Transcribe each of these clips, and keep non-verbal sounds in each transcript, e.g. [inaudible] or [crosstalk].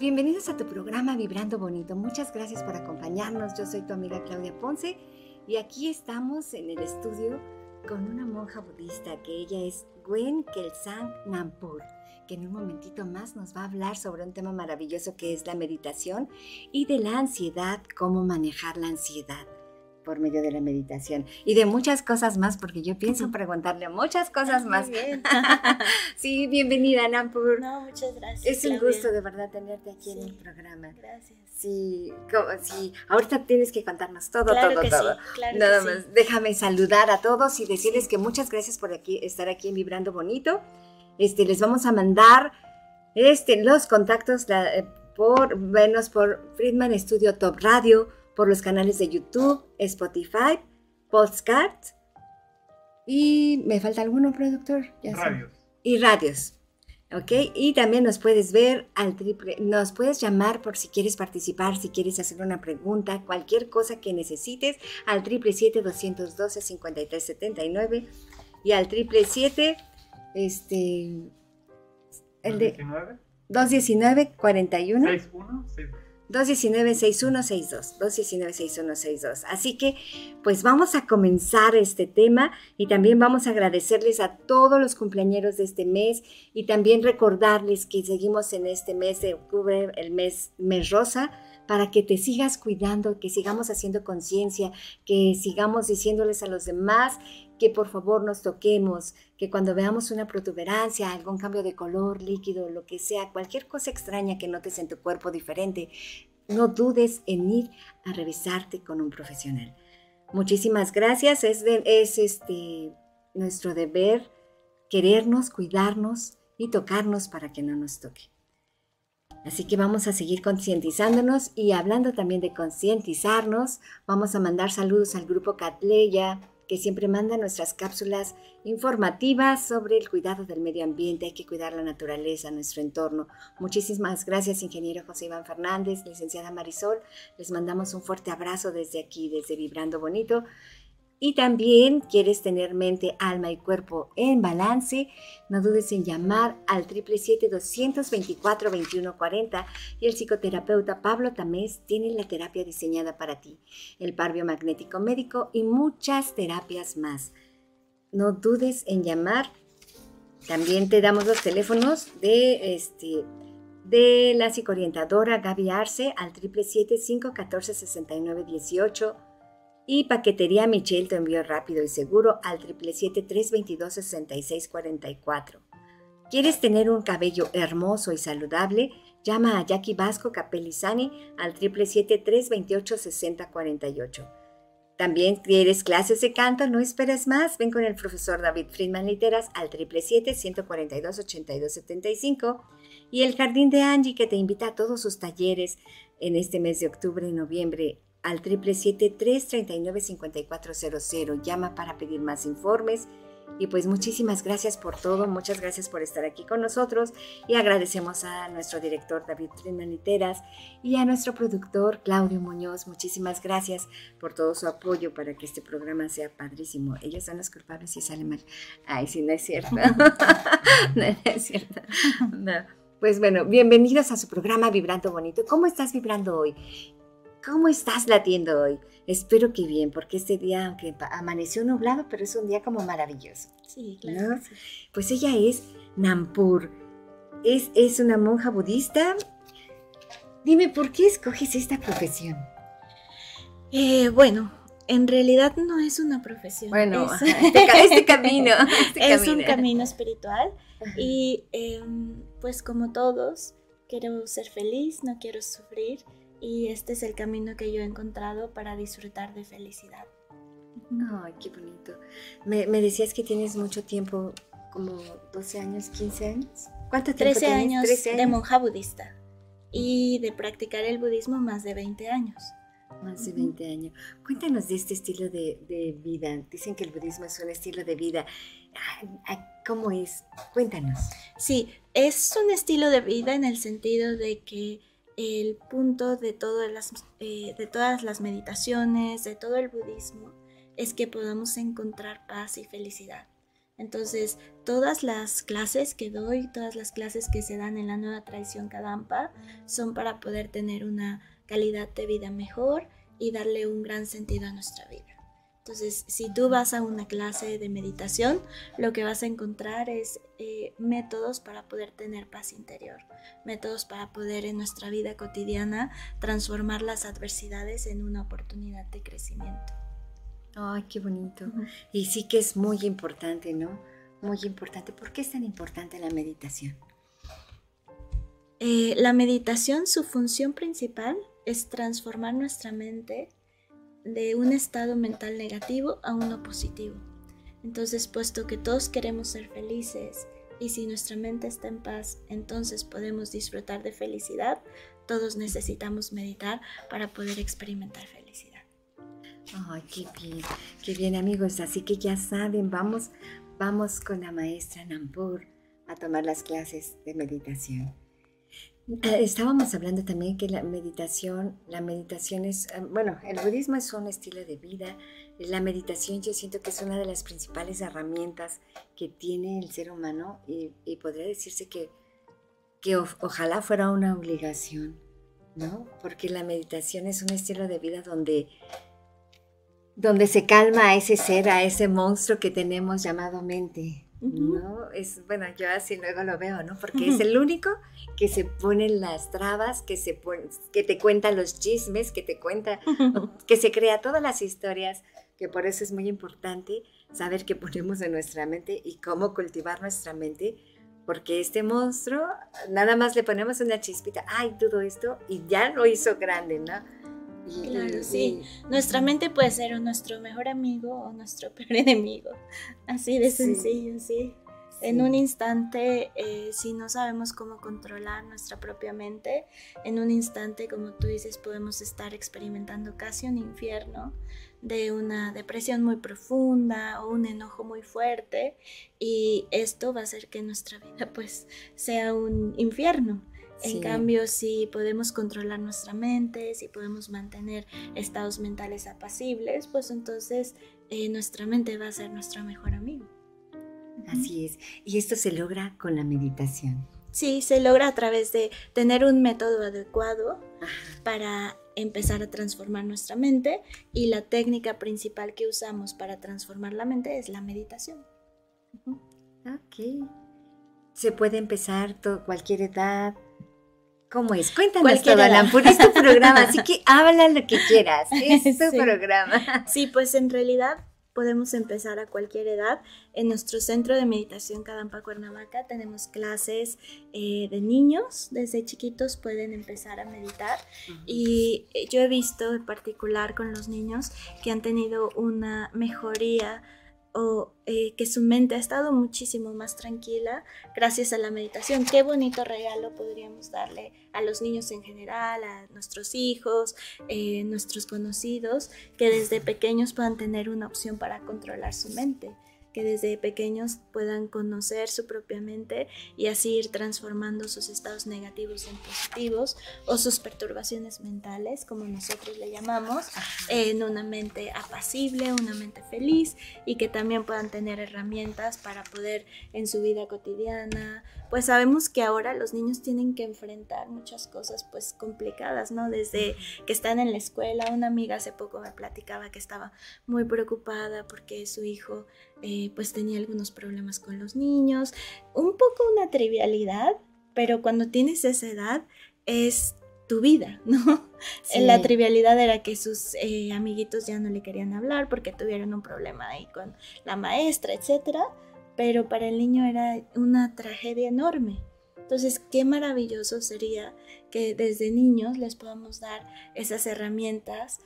Bienvenidos a tu programa Vibrando Bonito. Muchas gracias por acompañarnos. Yo soy tu amiga Claudia Ponce y aquí estamos en el estudio con una monja budista que ella es Gwen Kelsang Nampur que en un momentito más nos va a hablar sobre un tema maravilloso que es la meditación y de la ansiedad, cómo manejar la ansiedad por medio de la meditación y de muchas cosas más, porque yo pienso preguntarle muchas cosas más. Bien. [laughs] sí, bienvenida, Nampur. No, muchas gracias. Es un gusto de verdad tenerte aquí en el programa. Gracias. Sí, sí, ahorita tienes que contarnos todo, todo, todo. Nada más, déjame saludar a todos y decirles que muchas gracias por aquí, estar aquí en Vibrando Bonito. Este, les vamos a mandar este, los contactos eh, por, menos por Friedman Studio Top Radio, por los canales de YouTube, Spotify, Postcard y me falta alguno, productor. radios. Y radios. ¿Ok? Y también nos puedes ver al triple, nos puedes llamar por si quieres participar, si quieres hacer una pregunta, cualquier cosa que necesites, al triple 212 5379 y al triple 7 este, el de 219 41 61 219-6162, 219-6162. Así que, pues vamos a comenzar este tema y también vamos a agradecerles a todos los cumpleaños de este mes y también recordarles que seguimos en este mes de octubre, el mes, mes rosa, para que te sigas cuidando, que sigamos haciendo conciencia, que sigamos diciéndoles a los demás que por favor nos toquemos, que cuando veamos una protuberancia, algún cambio de color, líquido, lo que sea, cualquier cosa extraña que notes en tu cuerpo diferente, no dudes en ir a revisarte con un profesional. Muchísimas gracias, es, es este, nuestro deber querernos, cuidarnos y tocarnos para que no nos toque. Así que vamos a seguir concientizándonos y hablando también de concientizarnos, vamos a mandar saludos al grupo Catleya, que siempre manda nuestras cápsulas informativas sobre el cuidado del medio ambiente. Hay que cuidar la naturaleza, nuestro entorno. Muchísimas gracias, ingeniero José Iván Fernández, licenciada Marisol. Les mandamos un fuerte abrazo desde aquí, desde Vibrando Bonito. Y también quieres tener mente, alma y cuerpo en balance, no dudes en llamar al 777-224-2140 y el psicoterapeuta Pablo Tamés tiene la terapia diseñada para ti, el par biomagnético médico y muchas terapias más. No dudes en llamar. También te damos los teléfonos de, este, de la psicoorientadora Gaby Arce al 777-514-6918 y Paquetería Michelle te envío rápido y seguro al 777-322-6644. ¿Quieres tener un cabello hermoso y saludable? Llama a Jackie Vasco Capelizani al 777-328-6048. También quieres clases de canto, no esperes más, ven con el profesor David Friedman Literas al 777-142-8275 y el Jardín de Angie que te invita a todos sus talleres en este mes de octubre y noviembre al 777-339-5400. Llama para pedir más informes. Y pues muchísimas gracias por todo, muchas gracias por estar aquí con nosotros y agradecemos a nuestro director David Trinaniteras y a nuestro productor Claudio Muñoz. Muchísimas gracias por todo su apoyo para que este programa sea padrísimo. Ellos son los culpables si sale mal. Ay, sí, no es cierto. [laughs] no, es cierto. Pues bueno, bienvenidos a su programa Vibrando Bonito. ¿Cómo estás vibrando hoy? ¿Cómo estás latiendo hoy? Espero que bien, porque este día, aunque amaneció nublado, pero es un día como maravilloso. Sí, claro. Pues ella es Nampur. Es, es una monja budista. Dime, ¿por qué escoges esta profesión? Eh, bueno, en realidad no es una profesión. Bueno, es, [laughs] este, este, camino. [laughs] Este es un camino espiritual. Y em, pues como todos, quiero ser feliz, no quiero sufrir y este es el camino que yo he encontrado para disfrutar de felicidad. Ay, qué bonito. Me, decías que tienes mucho tiempo, como 12 años, 15 años. ¿Cuánto tiempo 13 años, 13 años de monja budista. y de practicar el budismo más de 20 años. Más de 20 años. Cuéntanos de este estilo de, de, vida. Dicen que el budismo es un estilo de vida. ¿Cómo es? Cuéntanos. Sí, es un estilo de vida en el sentido de que el punto de todas las, eh, de todas las meditaciones, de todo el budismo, es que podamos encontrar paz y felicidad. Entonces, todas las clases que doy, todas las clases que se dan en la nueva tradición Kadampa, son para poder tener una calidad de vida mejor y darle un gran sentido a nuestra vida. Entonces, si tú vas a una clase de meditación, lo que vas a encontrar es eh, métodos para poder tener paz interior, métodos para poder en nuestra vida cotidiana transformar las adversidades en una oportunidad de crecimiento. Ay, qué bonito. Y sí que es muy importante, ¿no? Muy importante. ¿Por qué es tan importante la meditación? Eh, la meditación, su función principal es transformar nuestra mente de un estado mental negativo a uno positivo. Entonces, puesto que todos queremos ser felices y si nuestra mente está en paz, entonces podemos disfrutar de felicidad, todos necesitamos meditar para poder experimentar felicidad. Ay, qué bien, qué bien amigos. Así que ya saben, vamos, vamos con la maestra Nampur a tomar las clases de meditación. Eh, estábamos hablando también que la meditación, la meditación es, eh, bueno, el budismo es un estilo de vida. La meditación yo siento que es una de las principales herramientas que tiene el ser humano y, podría decirse que, que ojalá fuera una obligación, ¿no? Porque la meditación es un estilo de vida donde, donde se calma a ese ser, a ese monstruo que tenemos llamado mente. ¿No? Es, bueno, yo así luego lo veo, ¿no? Porque es el único que se pone las trabas, que, se que te cuenta los chismes, que te cuenta, [laughs] que se crea todas las historias, que por eso es muy importante saber qué ponemos en nuestra mente y cómo cultivar nuestra mente, porque este monstruo, nada más le ponemos una chispita, ay, todo esto, y ya lo hizo grande, ¿no? Claro, sí. Nuestra mente puede ser nuestro mejor amigo o nuestro [laughs] peor enemigo. Así de sencillo, sí. En un instante, eh, si no sabemos cómo controlar nuestra propia mente, en un instante, como tú dices, podemos estar experimentando casi un infierno de una depresión muy profunda o un enojo muy fuerte y esto va a hacer que nuestra vida pues sea un infierno. En cambio, si podemos controlar nuestra mente, si podemos mantener estados mentales apacibles, pues entonces eh, nuestra mente va a ser nuestro mejor amigo. Así es. Y esto se logra con la meditación. Sí, se logra a través de tener un método adecuado para empezar a transformar nuestra mente y la técnica principal que usamos para transformar la mente es la meditación. Ok. Se puede empezar cualquier edad, ¿Cómo es? Cuéntanos todo, Alampur, es tu programa, así que habla lo que quieras, [laughs] es tu programa. Sí, pues en realidad podemos empezar a cualquier edad. En nuestro centro de meditación Cadampa Cuernavaca tenemos clases eh, de niños, desde chiquitos pueden empezar a meditar y yo he visto en particular con los niños que han tenido una mejoría o eh, que su mente ha estado muchísimo más tranquila gracias a la meditación. Qué bonito regalo podríamos darle a los niños en general, a nuestros hijos, eh, nuestros conocidos, que desde pequeños puedan tener una opción para controlar su mente que desde pequeños puedan conocer su propia mente y así ir transformando sus estados negativos en positivos o sus perturbaciones mentales, como nosotros le llamamos, en una mente apacible, una mente feliz y que también puedan tener herramientas para poder en su vida cotidiana, pues sabemos que ahora los niños tienen que enfrentar muchas cosas pues complicadas, ¿no? Desde que están en la escuela, una amiga hace poco me platicaba que estaba muy preocupada porque su hijo eh, pues tenía algunos problemas con los niños, un poco una trivialidad, pero cuando tienes esa edad es tu vida, ¿no? [laughs] La trivialidad era que sus eh, amiguitos ya no le querían hablar porque tuvieron un problema ahí con la maestra, etc. Pero para el niño era una tragedia enorme. Entonces, qué maravilloso sería que desde niños les podamos dar esas herramientas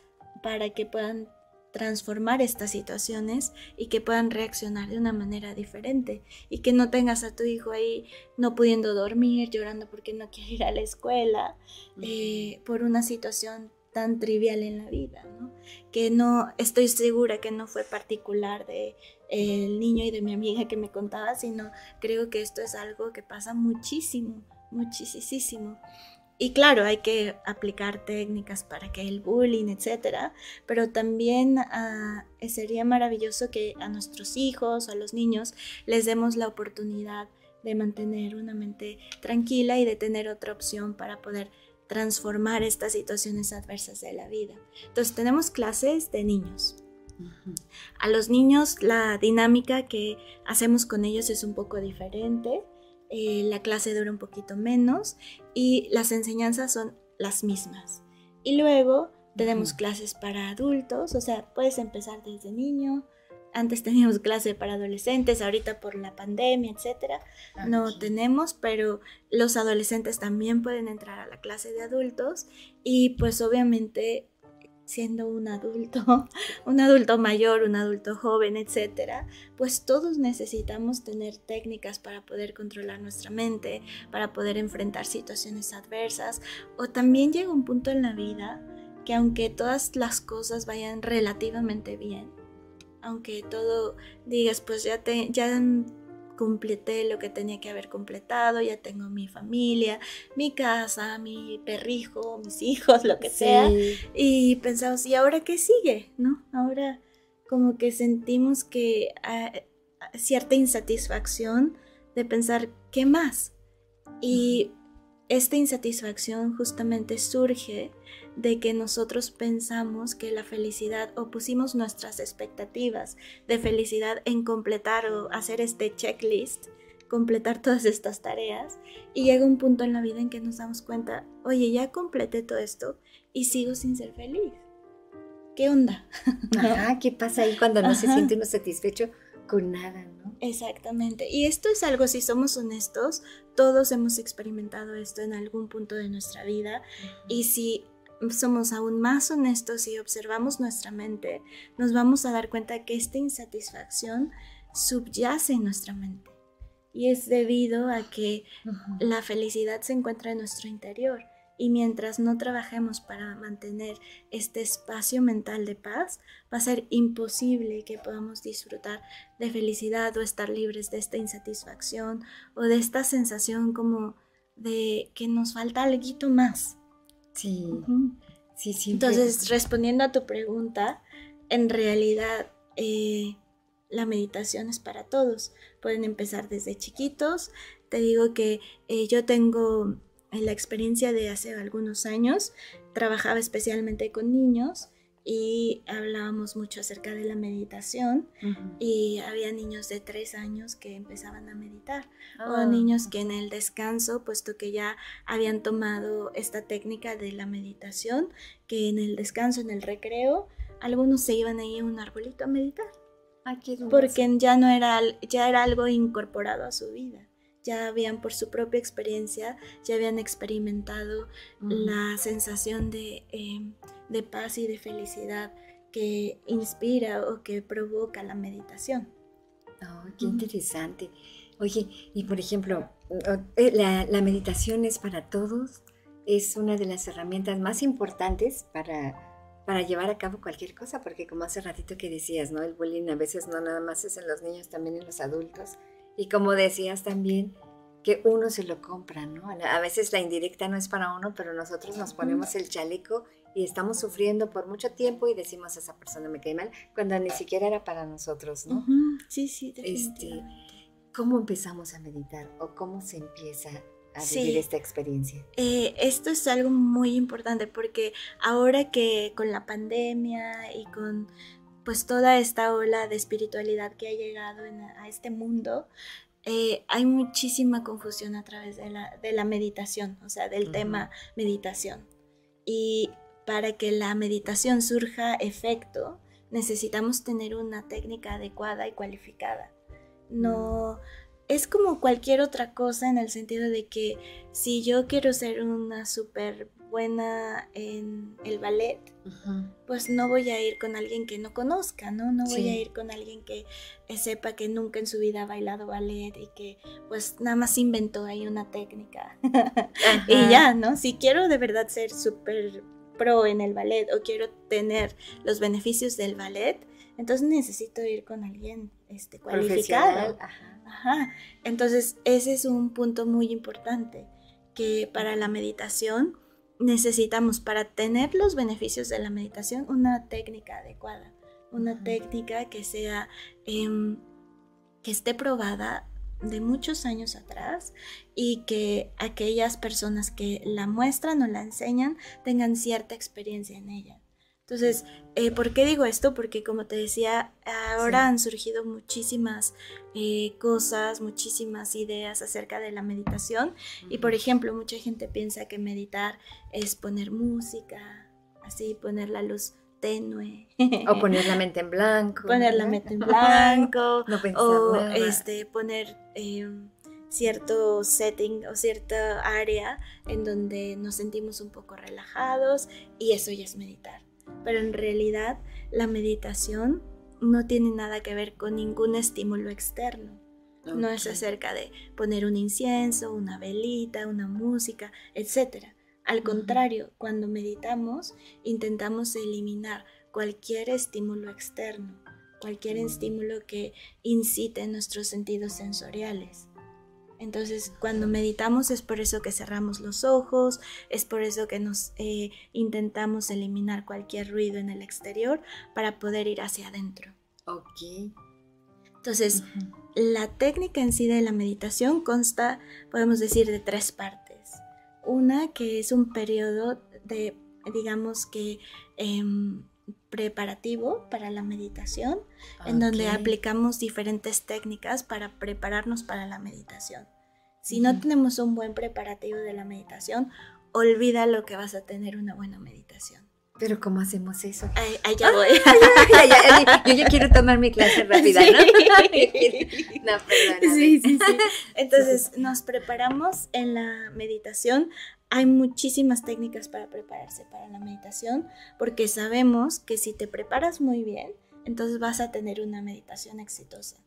para que puedan transformar estas situaciones y que puedan reaccionar de una manera diferente y que no tengas a tu hijo ahí no pudiendo dormir, llorando porque no [laughs] quiere ir a la escuela, eh, por una situación tan trivial en la vida, ¿no? que no estoy segura que no fue particular de el niño y de mi amiga que me contaba, sino creo que esto es algo que pasa muchísimo, muchísimo. Y claro, hay que aplicar técnicas para que el bullying, etcétera, pero también ah, sería maravilloso que a nuestros hijos o a los niños les demos la oportunidad de mantener una mente tranquila y de tener otra opción para poder transformar estas situaciones adversas de la vida. Entonces tenemos clases de niños. A los niños la dinámica que hacemos con ellos es un poco diferente. Eh, la clase dura un poquito menos y las enseñanzas son las mismas. Y luego tenemos clases para adultos, o sea, puedes empezar desde niño. Antes teníamos clase para adolescentes, ahorita por la pandemia, etcétera, no tenemos, pero los adolescentes también pueden entrar a la clase de adultos y pues obviamente siendo un adulto, [laughs] un adulto mayor, un adulto joven, etcétera, pues todos necesitamos tener técnicas para poder controlar nuestra mente, para poder enfrentar situaciones adversas, o también llega un punto en la vida que aunque todas las cosas vayan relativamente bien, aunque todo digas, pues ya te ya completé lo que tenía que haber completado, ya tengo mi familia, mi casa, mi perrijo, mis [laughs] hijos, lo que sea. Y pensamos, ¿y ahora qué sigue? ¿No? Ahora como que sentimos que hay cierta insatisfacción de pensar, ¿qué más? Y esta insatisfacción justamente surge de que nosotros pensamos que la felicidad o pusimos nuestras expectativas de felicidad en completar o hacer este checklist, completar [laughs] todas estas tareas y llega un punto en la vida en que nos damos cuenta, oye, ya completé todo esto y sigo sin ser feliz. ¿Qué onda? [laughs] Ajá, ¿qué pasa ahí cuando no se siente uno satisfecho con nada, ¿no? Exactamente. Y esto es algo, si somos honestos, todos hemos experimentado esto en algún punto de nuestra vida. Y si somos aún más honestos y observamos nuestra mente, nos vamos a dar cuenta que esta insatisfacción subyace en nuestra mente. Y es debido a que la felicidad se encuentra en nuestro interior. Y mientras no trabajemos para mantener este espacio mental de paz, va a ser imposible que podamos disfrutar de felicidad o estar libres de esta insatisfacción o de esta sensación como de que nos falta algo más. Sí, sí, sí. Entonces, respondiendo a tu pregunta, en realidad eh, la meditación es para todos. Pueden empezar desde chiquitos. Te digo que eh, yo tengo la experiencia de hace algunos años, trabajaba especialmente con niños y hablábamos mucho acerca de la meditación y había niños de tres años que empezaban a meditar o ah. niños que en el descanso, puesto que ya habían tomado esta técnica de la meditación, que en el descanso, en el recreo, algunos se iban ahí a un arbolito a meditar. porque ya no era, ya era algo incorporado a su vida ya habían por su propia experiencia, ya habían experimentado la sensación de em, de paz y de felicidad que inspira o que provoca la meditación. Oh, qué interesante. Oye, y por ejemplo, eh, la, meditación es para todos, es una de las herramientas más importantes para, para llevar a cabo cualquier cosa, porque como hace ratito que decías, ¿no? El bullying a veces no nada más es en los niños, también en los adultos. Y como decías también, que uno se lo compra, ¿no? A veces la indirecta no es para uno, pero nosotros nos ponemos el chaleco y estamos sufriendo por mucho tiempo y decimos a esa persona me cae mal, cuando ni siquiera era para nosotros, ¿no? Sí, sí, este, ¿Cómo empezamos a meditar o cómo se empieza a vivir esta experiencia? Eh, esto es algo muy importante porque ahora que con la pandemia y con pues toda esta ola de espiritualidad que ha llegado a este mundo, eh, hay muchísima confusión a través de la, de la meditación, o sea, del tema meditación. Y para que la meditación surja efecto, necesitamos tener una técnica adecuada y cualificada. No, es como cualquier otra cosa en el sentido de que si yo quiero ser una súper buena en el ballet, pues no voy a ir con alguien que no conozca, ¿no? No voy a ir con alguien que sepa que nunca en su vida ha bailado ballet y que pues nada más inventó ahí una técnica. [laughs] y ya, ¿no? Si quiero de verdad ser súper pro en el ballet o quiero tener los beneficios del ballet, entonces necesito ir con alguien este, cualificado. Ajá. Entonces ese es un punto muy importante que para la meditación necesitamos para tener los beneficios de la meditación una técnica adecuada, una técnica que sea, em, que esté probada de muchos años atrás y que aquellas personas que la muestran o la enseñan tengan cierta experiencia en ella. Entonces, eh, ¿por qué digo esto? Porque como te decía, ahora han surgido muchísimas eh, cosas, muchísimas ideas acerca de la meditación. Y por ejemplo, mucha gente piensa que meditar es poner música, así, poner la luz tenue. O poner la mente en blanco. Poner la mente en [laughs] blanco. no pensar o este, poner em, cierto setting o cierta área en donde nos sentimos un poco relajados y eso ya es meditar pero en realidad la meditación no tiene nada que ver con ningún estímulo externo. No es acerca de poner un incienso, una velita, una música, etc. Al contrario, cuando meditamos, intentamos eliminar cualquier estímulo externo, cualquier estímulo que incite nuestros sentidos sensoriales. Entonces, cuando meditamos es por eso que cerramos los ojos, es por eso que nos eh, intentamos eliminar cualquier ruido en el exterior para poder ir hacia adentro. Ok. Entonces, la técnica en sí de la meditación consta, podemos decir, de tres partes. Una que es un periodo de, digamos que, em, preparativo para la meditación, en donde aplicamos diferentes técnicas para prepararnos para la meditación. Si no tenemos un buen preparativo de la meditación, olvida lo que vas a tener una buena meditación. Pero ¿cómo hacemos eso? Allá voy. yo ya quiero tomar mi clase [laughs] rápida, ¿no? [laughs] no, perdón. Sí, sí, sí. [laughs] Entonces, nos preparamos en la meditación hay muchísimas técnicas para prepararse para la meditación porque sabemos que si te preparas muy bien, entonces vas a tener una meditación exitosa.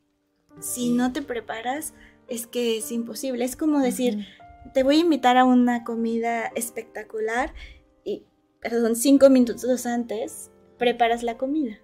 Si no te preparas, es que es imposible. Es como decir, te voy a invitar a una comida espectacular perdón, cinco minutos antes preparas la comida.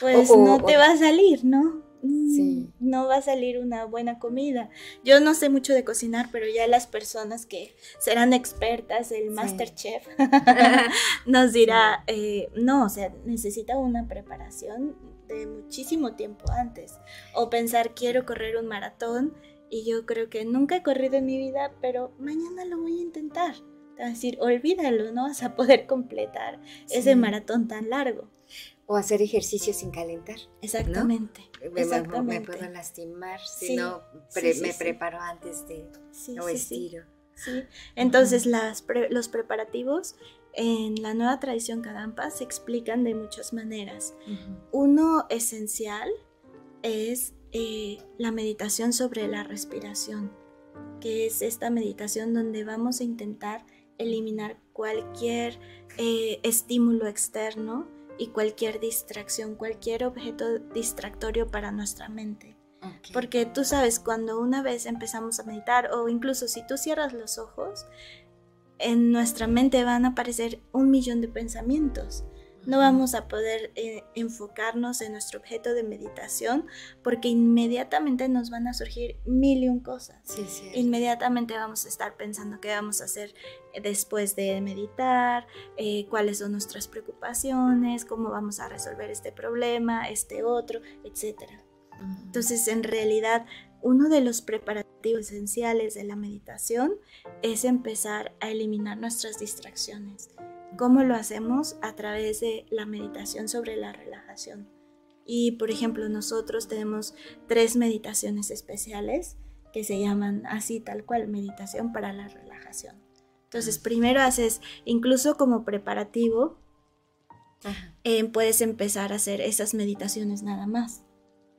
Pues no te va a salir, ¿no? Mm, no va a salir una buena comida. Yo no sé mucho de cocinar, pero ya las personas que serán expertas, el master chef, [laughs] [laughs] nos dirá, eh, no, o sea, necesita una preparación de muchísimo tiempo antes. O pensar, quiero correr un maratón y yo creo que nunca he corrido en mi vida, pero mañana lo voy a intentar. Te va a decir, olvídalo, no vas a poder [laughs] completar ese maratón tan largo. O hacer ejercicio sin calentar. Exactamente. Me, me, puedo lastimar si no me preparo antes de o estiro. Sí. Entonces las los preparativos en la nueva tradición Kadampa se explican de muchas maneras. Uno esencial es eh, la meditación sobre la respiración, que es esta meditación donde vamos a intentar eliminar cualquier eh, estímulo externo y cualquier distracción, cualquier objeto distractorio para nuestra mente. Porque tú sabes, cuando una vez empezamos a meditar o incluso si tú cierras los ojos, en nuestra mente van a aparecer un millón de pensamientos no vamos a poder eh, enfocarnos en nuestro objeto de meditación porque inmediatamente nos van a surgir mil y un cosas. Inmediatamente vamos a estar pensando qué vamos a hacer eh, después de meditar, eh, cuáles son nuestras preocupaciones, cómo vamos a resolver este problema, este otro, etc. Entonces, en realidad, uno de los preparativos esenciales de la meditación es empezar a eliminar nuestras distracciones ¿Cómo lo hacemos? A través de la meditación sobre la relajación. Y por ejemplo, nosotros tenemos tres meditaciones especiales que se llaman así tal cual, meditación para la relajación. Entonces, primero haces, incluso como preparativo, eh, puedes empezar a hacer esas meditaciones nada más.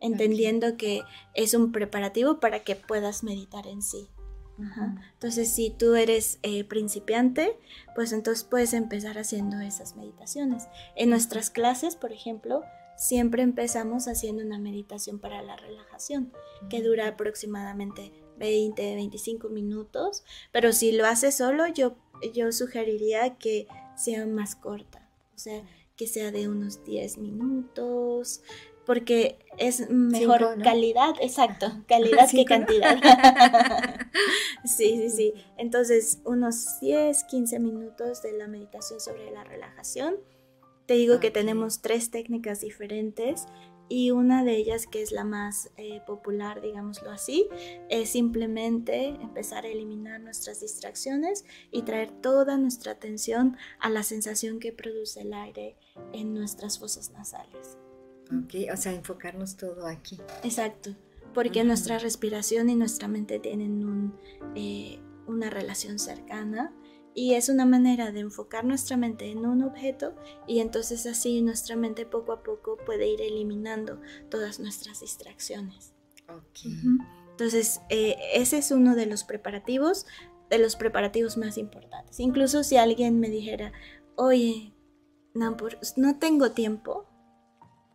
entendiendo que es un preparativo para que puedas meditar en sí. Entonces, si tú eres eh, principiante, pues entonces puedes empezar haciendo esas meditaciones. En nuestras clases, por ejemplo, siempre empezamos haciendo una meditación para la relajación, que dura aproximadamente 20, 25 minutos, pero si lo haces solo, yo, yo sugeriría que sea más corta, o sea, que sea de unos 10 minutos, porque es mejor calidad, exacto, calidad [laughs] que cantidad. [laughs] sí, sí, sí. Entonces, unos 10, 15 minutos de la meditación sobre la relajación. Te digo que tenemos tres técnicas diferentes y una de ellas que es la más eh, popular, digámoslo así, es simplemente empezar a eliminar nuestras distracciones y traer toda nuestra atención a la sensación que produce el aire en nuestras fosas nasales. Ok, o sea, enfocarnos todo aquí. Exacto, porque nuestra respiración y nuestra mente tienen eh, una relación cercana y es una manera de enfocar nuestra mente en un objeto y entonces así nuestra mente poco a poco puede ir eliminando todas nuestras distracciones. Ok. Entonces, eh, ese es uno de los preparativos, de los preparativos más importantes. Incluso si alguien me dijera, oye, Nampur, no tengo tiempo,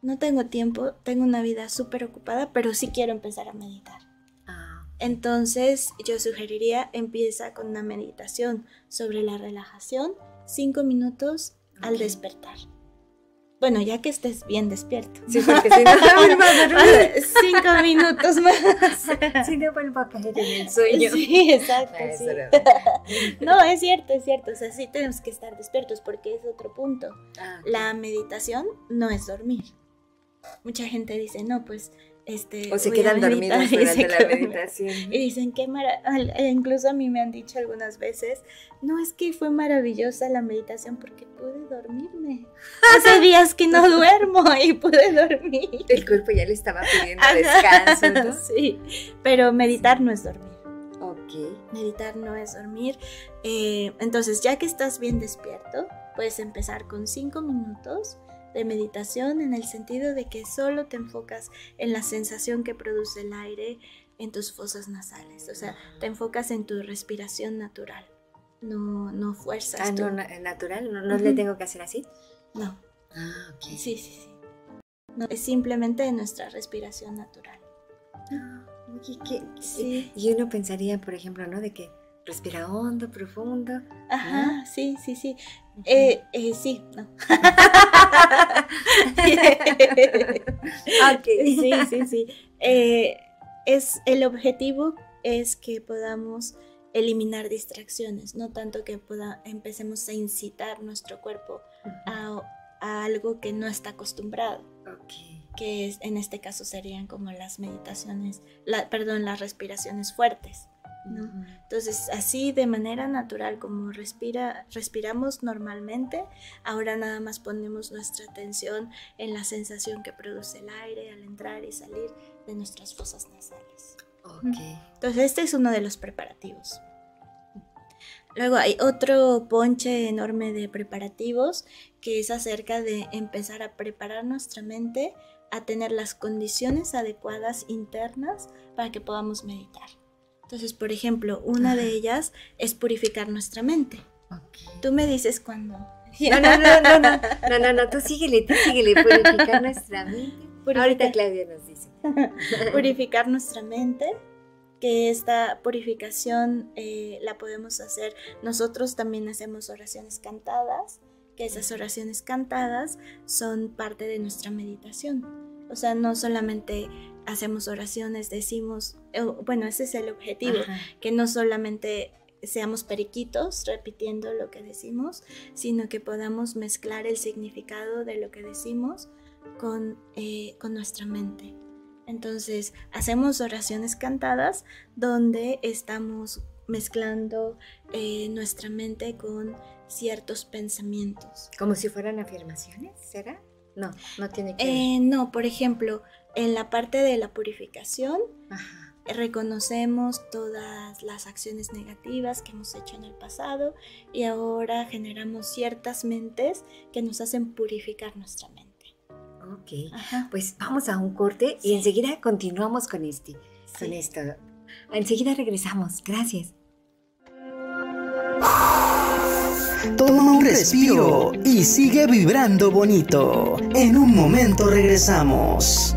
no tengo tiempo, tengo una vida súper ocupada, pero sí quiero empezar a meditar. Ah. Entonces yo sugeriría empieza con una meditación sobre la relajación, cinco minutos al despertar. Bueno, ya que estés bien despierto. Sí, porque si no, [laughs] Cinco minutos más. [laughs] Si no, vuelvo a caer en el sueño. Sí, exacto. [laughs] No, es cierto, es cierto. O sea, sí tenemos que estar despiertos porque es otro punto. Ah, la meditación no es dormir mucha gente dice, no, pues este, o se quedan dormidos [laughs] durante la meditación. Y dicen que e incluso a mí me han dicho algunas veces, no es que fue maravillosa la meditación porque pude dormirme. [laughs] Hace días que no duermo y pude dormir. El cuerpo ya le estaba pidiendo descanso, [laughs] Sí, pero meditar no es dormir. Ok. Meditar no es dormir. Eh, entonces, ya que estás bien despierto, puedes empezar con cinco minutos de meditación en el sentido de que solo te enfocas en la sensación que produce el aire en tus fosas nasales, o sea, te enfocas en tu respiración natural, no, no fuerzas. Ah, no, natural, no, le tengo que hacer así. No. Ah, ok. Sí, sí, sí. No, es simplemente nuestra respiración natural. Ah, sí. Y uno pensaría, por ejemplo, ¿no? De que respira hondo, profundo. Ajá, sí, sí, sí. Eh, eh, sí, no. [laughs] [laughs] Sí, sí, sí. Eh, es, el objetivo es que podamos eliminar distracciones, no tanto que pueda, empecemos a incitar nuestro cuerpo a, algo que no está acostumbrado. Que es, en este caso serían como las meditaciones, la, perdón, las respiraciones fuertes. Entonces, así de manera natural como respira, respiramos normalmente, ahora nada más ponemos nuestra atención en la sensación que produce el aire al entrar y salir de nuestras fosas nasales. Entonces, este es uno de los preparativos. Luego hay otro ponche enorme de preparativos que es acerca de empezar a preparar nuestra mente a tener las condiciones adecuadas internas para que podamos meditar. Entonces, por ejemplo, una de ellas es purificar nuestra mente. Tú me dices cuándo. No, no, no, no, no, no, no, no, tú síguele, tú síguele, purificar nuestra mente. Ahorita Claudia nos dice. [laughs] purificar nuestra mente, que esta purificación eh, la podemos hacer. Nosotros también hacemos oraciones cantadas, que esas oraciones cantadas son parte de nuestra meditación. O sea, no solamente hacemos oraciones, decimos, eh, bueno, ese es el objetivo, que no solamente seamos periquitos repitiendo lo que decimos, sino que podamos mezclar el significado de lo que decimos con, eh, con nuestra mente. Entonces, hacemos oraciones cantadas donde estamos mezclando eh, nuestra mente con ciertos pensamientos. Como si fueran afirmaciones, ¿será? No, no tiene que eh, no, por ejemplo, en la parte de la purificación, reconocemos todas las acciones negativas que hemos hecho en el pasado y ahora generamos ciertas mentes que nos hacen purificar nuestra mente. Ok, pues vamos a un corte y enseguida continuamos con este, con esto. Enseguida regresamos. Gracias. Toma un respiro y sigue vibrando bonito. En un momento regresamos.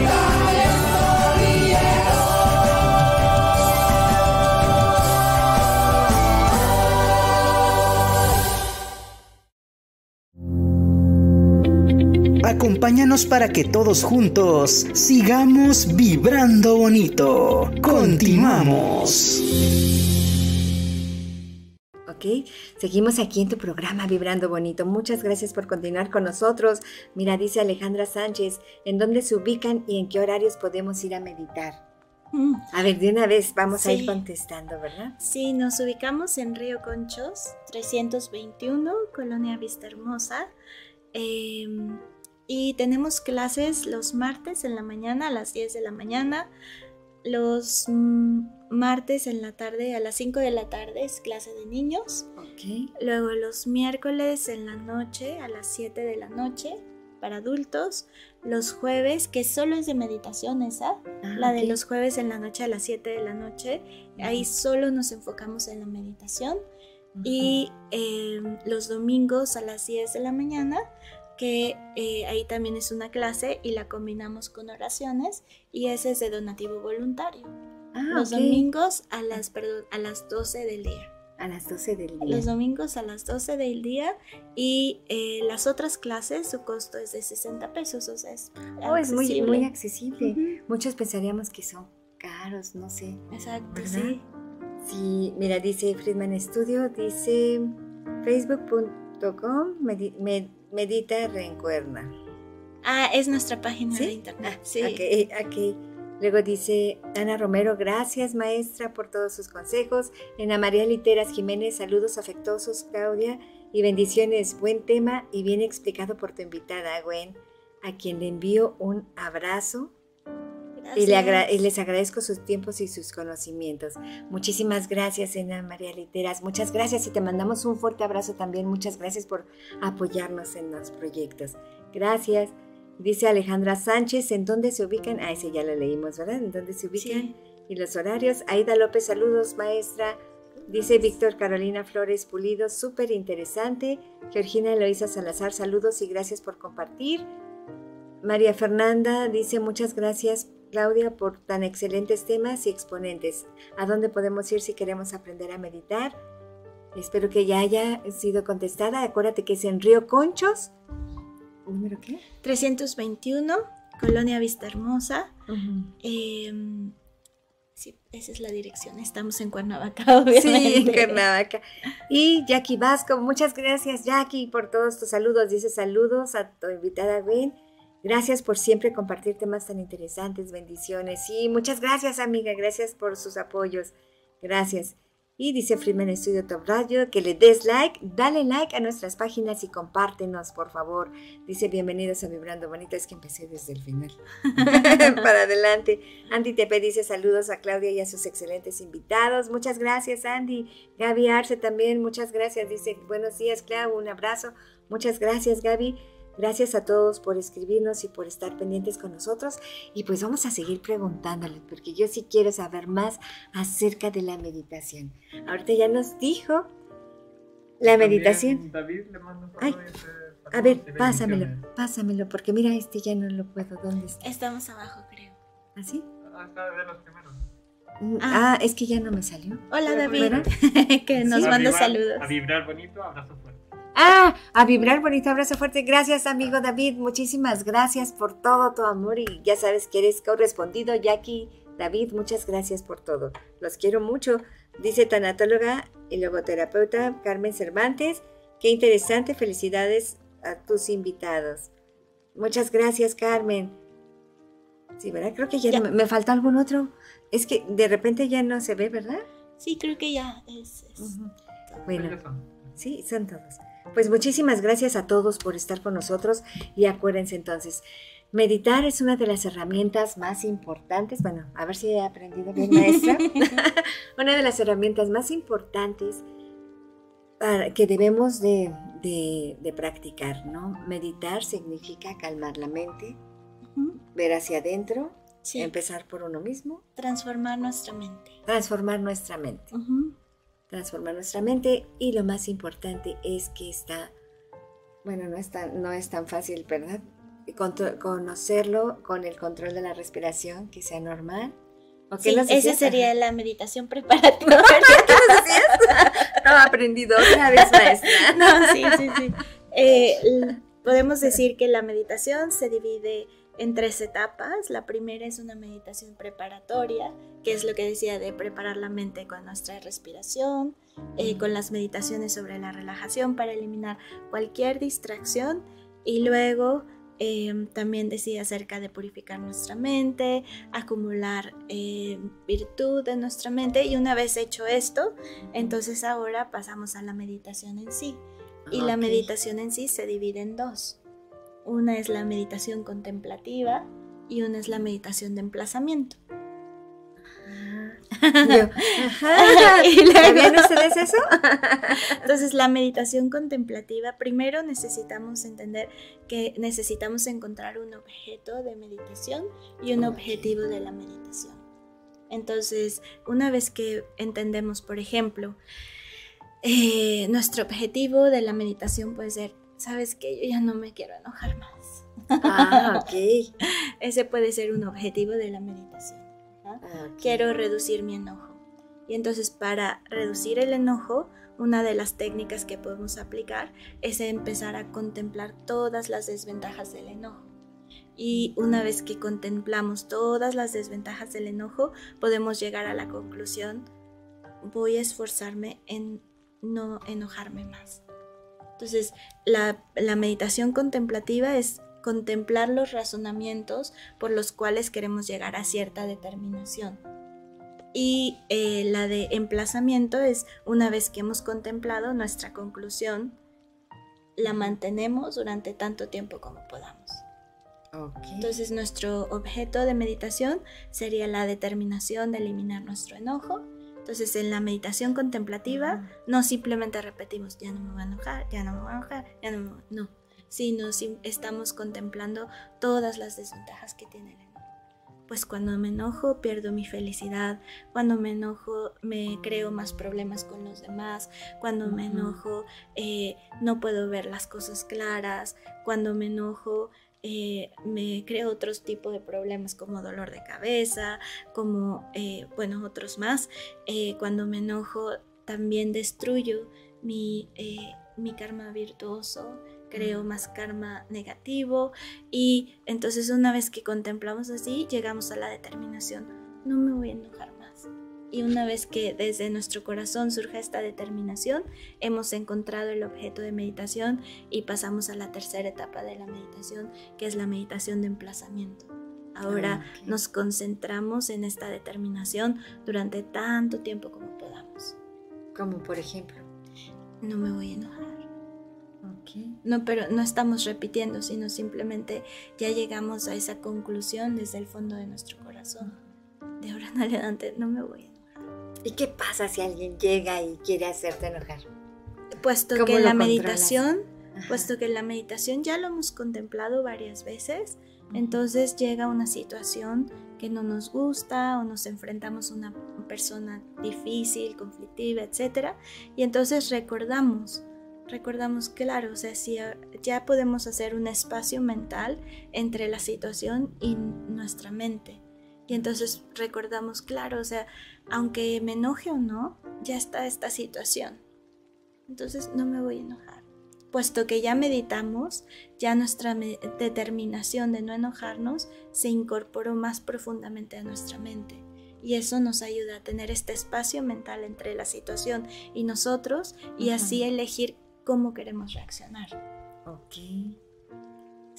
Acompáñanos para que todos juntos sigamos vibrando bonito. Continuamos. Ok, seguimos aquí en tu programa Vibrando Bonito. Muchas gracias por continuar con nosotros. Mira, dice Alejandra Sánchez, ¿en dónde se ubican y en qué horarios podemos ir a meditar? Mm. A ver, de una vez vamos a ir contestando, ¿verdad? Sí, nos ubicamos en Río Conchos, 321, Colonia Vista Hermosa. Eh, y tenemos clases los martes en la mañana a las 10 de la mañana, los martes en la tarde a las 5 de la tarde es clase de niños. Luego los miércoles en la noche a las 7 de la noche para adultos. Los jueves, que solo es de meditación esa, ah, la de los jueves en la noche a las 7 de la noche, ahí solo nos enfocamos en la meditación. Y em, los domingos a las 10 de la mañana que eh, ahí también es una clase y la combinamos con oraciones y ese es de donativo voluntario. Ah, los domingos a las, a las 12 del día. A las 12 del día. Los domingos a las 12 del día y eh, las otras clases su costo es de 60 pesos, o sea, es, oh, es muy, muy accesible. Muchos pensaríamos que son caros, no sé. Exacto, sí. Sí, mira, dice Friedman Studio, dice facebook.com, Medita Reencuerna. Ah, es nuestra página de internet. Ah, sí. Ok, Luego dice Ana Romero, gracias maestra por todos sus consejos. Ana María Literas Jiménez, saludos afectuosos, Claudia, y bendiciones. Buen tema y bien explicado por tu invitada, Gwen, a quien le envío un abrazo y, les agradezco sus tiempos y sus conocimientos. Muchísimas gracias, Ena María Literas. Muchas gracias y te mandamos un fuerte abrazo también. Muchas gracias por apoyarnos en los proyectos. Gracias. Dice Alejandra Sánchez, ¿en dónde se ubican? Ah, ese ya lo leímos, ¿verdad? ¿En dónde se ubican? Y los horarios. Aida López, saludos, maestra. Dice Víctor Carolina Flores Pulido, súper interesante. Georgina Eloisa Salazar, saludos y gracias por compartir. María Fernanda dice muchas gracias Claudia, por tan excelentes temas y exponentes. ¿A dónde podemos ir si queremos aprender a meditar? Espero que ya haya sido contestada. Acuérdate que es en Río Conchos. ¿Número qué? 321, Colonia Vista Hermosa. Em, Sí, esa es la dirección. Estamos en Cuernavaca, [laughs] obviamente. Sí, en Cuernavaca. Y Jackie Vasco, muchas gracias Jackie por todos tus saludos. Dice saludos a tu invitada Gwen. Gracias por siempre compartir temas tan interesantes. Bendiciones. Y muchas gracias amiga, gracias por sus apoyos. Gracias. Y dice Freeman Studio Top Radio que le des like, dale like a nuestras páginas y compártenos, por favor. Dice bienvenidos a Vibrando Bonito, es que empecé desde el final. [laughs] Para adelante. Andy Tepe dice saludos a Claudia y a sus excelentes invitados. Muchas gracias, Andy. Gaby Arce también, muchas gracias. Dice buenos días, Clau, un abrazo. Muchas gracias, Gaby. Gracias a todos por escribirnos y por estar pendientes con nosotros. Y pues vamos a seguir preguntándoles, porque yo sí quiero saber más acerca de la meditación. Ahorita ya nos dijo la meditación. David le mando un Ay, A ver, pásamelo, pásamelo, porque mira, este ya no lo puedo. ¿Dónde está? Estamos abajo, creo. ¿Así? Ah, está de los primeros. Mm, Ah. Ah, es que ya no me salió. Hola, David, [laughs] que nos Sí. manda A vibrar- saludos. A vibrar bonito, abrazo fuerte. Ah, a vibrar, bonito abrazo fuerte. Gracias, amigo David. Muchísimas gracias por todo tu amor y ya sabes que eres correspondido, Jackie. David, muchas gracias por todo. Los quiero mucho. Dice tanatóloga y logoterapeuta Carmen Cervantes. Qué interesante. Felicidades a tus invitados. Muchas gracias, Carmen. Sí, ¿verdad? Creo que ya, Ya. no- me, faltó algún otro. Es que de repente ya no se ve, ¿verdad? Sí, creo que ya es. Bueno. Sí, son todos. Pues muchísimas gracias a todos por estar con nosotros y acuérdense entonces, meditar es una de las herramientas más importantes, bueno, a ver si he aprendido bien [laughs] maestra, [laughs] una de las herramientas más importantes para- que debemos de, de- de practicar, ¿no? Meditar significa calmar la mente, ver hacia adentro, Sí, empezar por uno mismo, transformar nuestra mente. transformar nuestra mente. Ujú. Transformar nuestra mente y lo más importante es que está, bueno, no es tan, no es tan fácil, ¿verdad? Contro- conocerlo con el control de la respiración, que sea normal. ¿O qué Sí, esa sería la meditación preparatoria. [laughs] No, aprendido otra vez, maestra. [laughs] No, sí, sí, sí. Eh, podemos decir que la meditación se divide en tres etapas. La primera es una meditación preparatoria, que es lo que decía de preparar la mente con nuestra respiración, eh, con las meditaciones sobre la relajación para eliminar cualquier distracción y luego eh, también decía acerca de purificar nuestra mente, acumular eh, virtud en nuestra mente y una vez hecho esto, entonces ahora pasamos a la meditación en sí. Y la meditación en sí se divide en dos. Una es la meditación contemplativa y una es la meditación de emplazamiento. Yo, ajá. [laughs] Y luego- ¿Sabían ustedes eso? [laughs] Entonces la meditación contemplativa, primero necesitamos entender que necesitamos encontrar un objeto de meditación y un objetivo de la meditación. Entonces, una vez que entendemos, por ejemplo, eh, nuestro objetivo de la meditación puede ser, sabes que yo ya no me quiero enojar más. Ah, ok. [laughs] Ese puede ser un objetivo de la meditación. ¿no? Ah, ok. quiero reducir mi enojo. Y entonces para reducir el enojo, una de las técnicas que podemos aplicar es empezar a contemplar todas las desventajas del enojo. Y una vez que contemplamos todas las desventajas del enojo, podemos llegar a la conclusión, voy a esforzarme en no enojarme más. Entonces, la, la meditación contemplativa es contemplar los razonamientos por los cuales queremos llegar a cierta determinación. Y eh, la de emplazamiento es una vez que hemos contemplado nuestra conclusión, la mantenemos durante tanto tiempo como podamos. Ok. Entonces nuestro objeto de meditación sería la determinación de eliminar nuestro enojo. Entonces en la meditación contemplativa no simplemente repetimos, ya no me voy a enojar, ya no me voy a enojar, ya no me voy-". No, sino sim- estamos contemplando todas las desventajas que tiene el enojo. Pues cuando me enojo pierdo mi felicidad, cuando me enojo me creo más problemas con los demás, cuando me enojo eh, no puedo ver las cosas claras, cuando me enojo eh, me creo otros tipos de problemas como dolor de cabeza, como, eh, bueno, otros más. Eh, cuando me enojo también destruyo mi, eh, mi karma virtuoso, creo más karma negativo y entonces una vez que contemplamos así, llegamos a la determinación, no me voy a enojar más. Y una vez que desde nuestro corazón surja esta determinación, hemos encontrado el objeto de meditación y pasamos a la tercera etapa de la meditación, que es la meditación de emplazamiento. Ahora Ah, ok. nos concentramos en esta determinación durante tanto tiempo como podamos. Como por ejemplo. No me voy a enojar. Ok. No, pero no estamos repitiendo, sino simplemente ya llegamos a esa conclusión desde el fondo de nuestro corazón. De ahora en adelante no me voy a. ¿Y qué pasa si alguien llega y quiere hacerte enojar? Puesto ¿Cómo que la controlas? meditación, Ajá. puesto que la meditación ya lo hemos contemplado varias veces, entonces llega una situación que no nos gusta o nos enfrentamos a una persona difícil, conflictiva, etc. Y entonces recordamos, recordamos, claro, o sea, si ya podemos hacer un espacio mental entre la situación y nuestra mente. Y entonces recordamos, claro, o sea, aunque me enoje o no, ya está esta situación. Entonces no me voy a enojar. Puesto que ya meditamos, ya nuestra me- determinación de no enojarnos se incorporó más profundamente a nuestra mente. Y eso nos ayuda a tener este espacio mental entre la situación y nosotros y Ujú. así elegir cómo queremos reaccionar. Ok.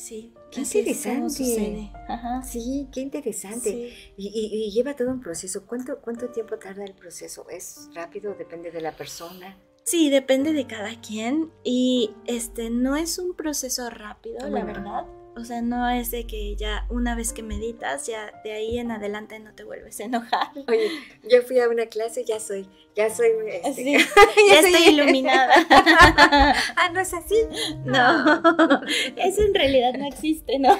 Sí, Qué interesante. Ajá. Sí, qué interesante. Sí. Y, y- y lleva todo un proceso. ¿Cuánto, ¿Cuánto tiempo tarda el proceso? ¿Es rápido? ¿Depende de la persona? Sí, depende de cada quien y este no es un proceso rápido, la verdad. O sea, no es de que ya una vez que meditas, ya de ahí en adelante no te vuelves a enojar. [laughs] Oye, yo fui a una clase, ya soy, ya soy, este, Sí, [laughs] ya ya soy- estoy iluminada. [laughs] ah, no es así. No, eso en realidad no existe, ¿no?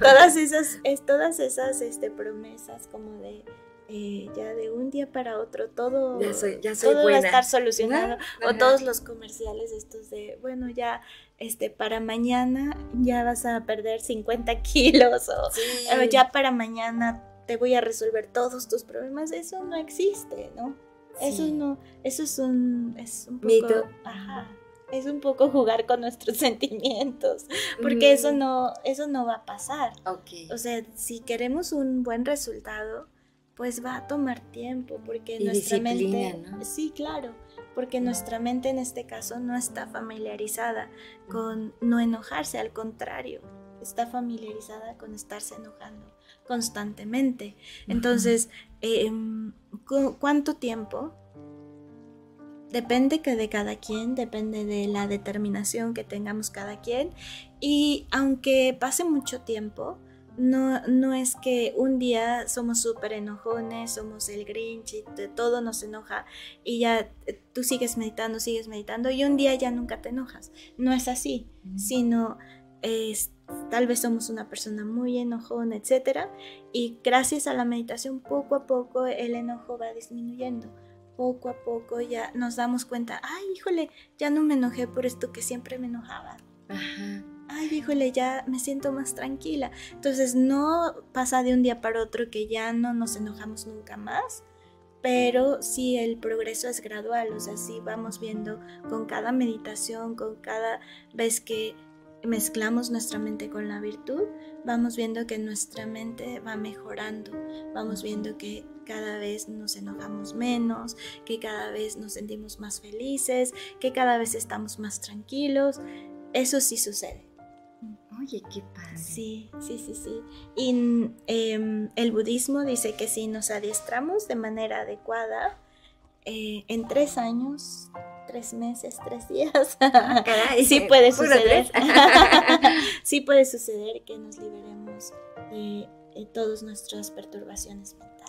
Todas esas, es, todas esas este, promesas como de eh, ya de un día para otro todo, Ya soy- ya soy todo va a estar solucionado. Ajá. O todos los comerciales estos de, bueno, ya este para mañana ya vas a perder 50 kilos o Sí. ya para mañana te voy a resolver todos tus problemas. Eso no existe, ¿no? Eso no, eso es un, es un poco, Mito. ajá, es un poco jugar con nuestros [laughs] sentimientos, porque eso Mm, no, eso no va a pasar. O sea, si queremos un buen resultado, pues va a tomar tiempo, porque Y nuestra mente, ¿no? sí, claro, porque nuestra mente en este caso no está familiarizada con no enojarse, al contrario, está familiarizada con estarse enojando constantemente. Entonces, em, ¿cu- ¿cuánto tiempo? Depende que de cada quien, depende de la determinación que tengamos cada quien. Y aunque pase mucho tiempo, no, no es que un día somos súper enojones, somos el Grinch y de todo nos enoja y ya eh, tú sigues meditando, sigues meditando y un día ya nunca te enojas. No es así, sino es, tal vez somos una persona muy enojona, etcétera, y gracias a la meditación poco a poco el enojo va disminuyendo. Poco a poco ya nos damos cuenta, ay, híjole, ya no me enojé por esto que siempre me enojaba. Ajá. Ay, híjole, ya me siento más tranquila. Entonces no pasa de un día para otro que ya no nos enojamos nunca más, pero sí el progreso es gradual, o sea, sí vamos viendo con cada meditación, con cada vez que mezclamos nuestra mente con la virtud, vamos viendo que nuestra mente va mejorando, vamos viendo que cada vez nos enojamos menos, que cada vez nos sentimos más felices, que cada vez estamos más tranquilos. Eso sí sucede. Oye, qué padre. Sí, sí, sí, sí. Y em, el budismo dice que si nos adiestramos de manera adecuada, eh, en tres años, tres meses, tres días, Caray, [laughs] sí puede suceder. [laughs] sí puede suceder que nos liberemos de, de todas nuestras perturbaciones mentales.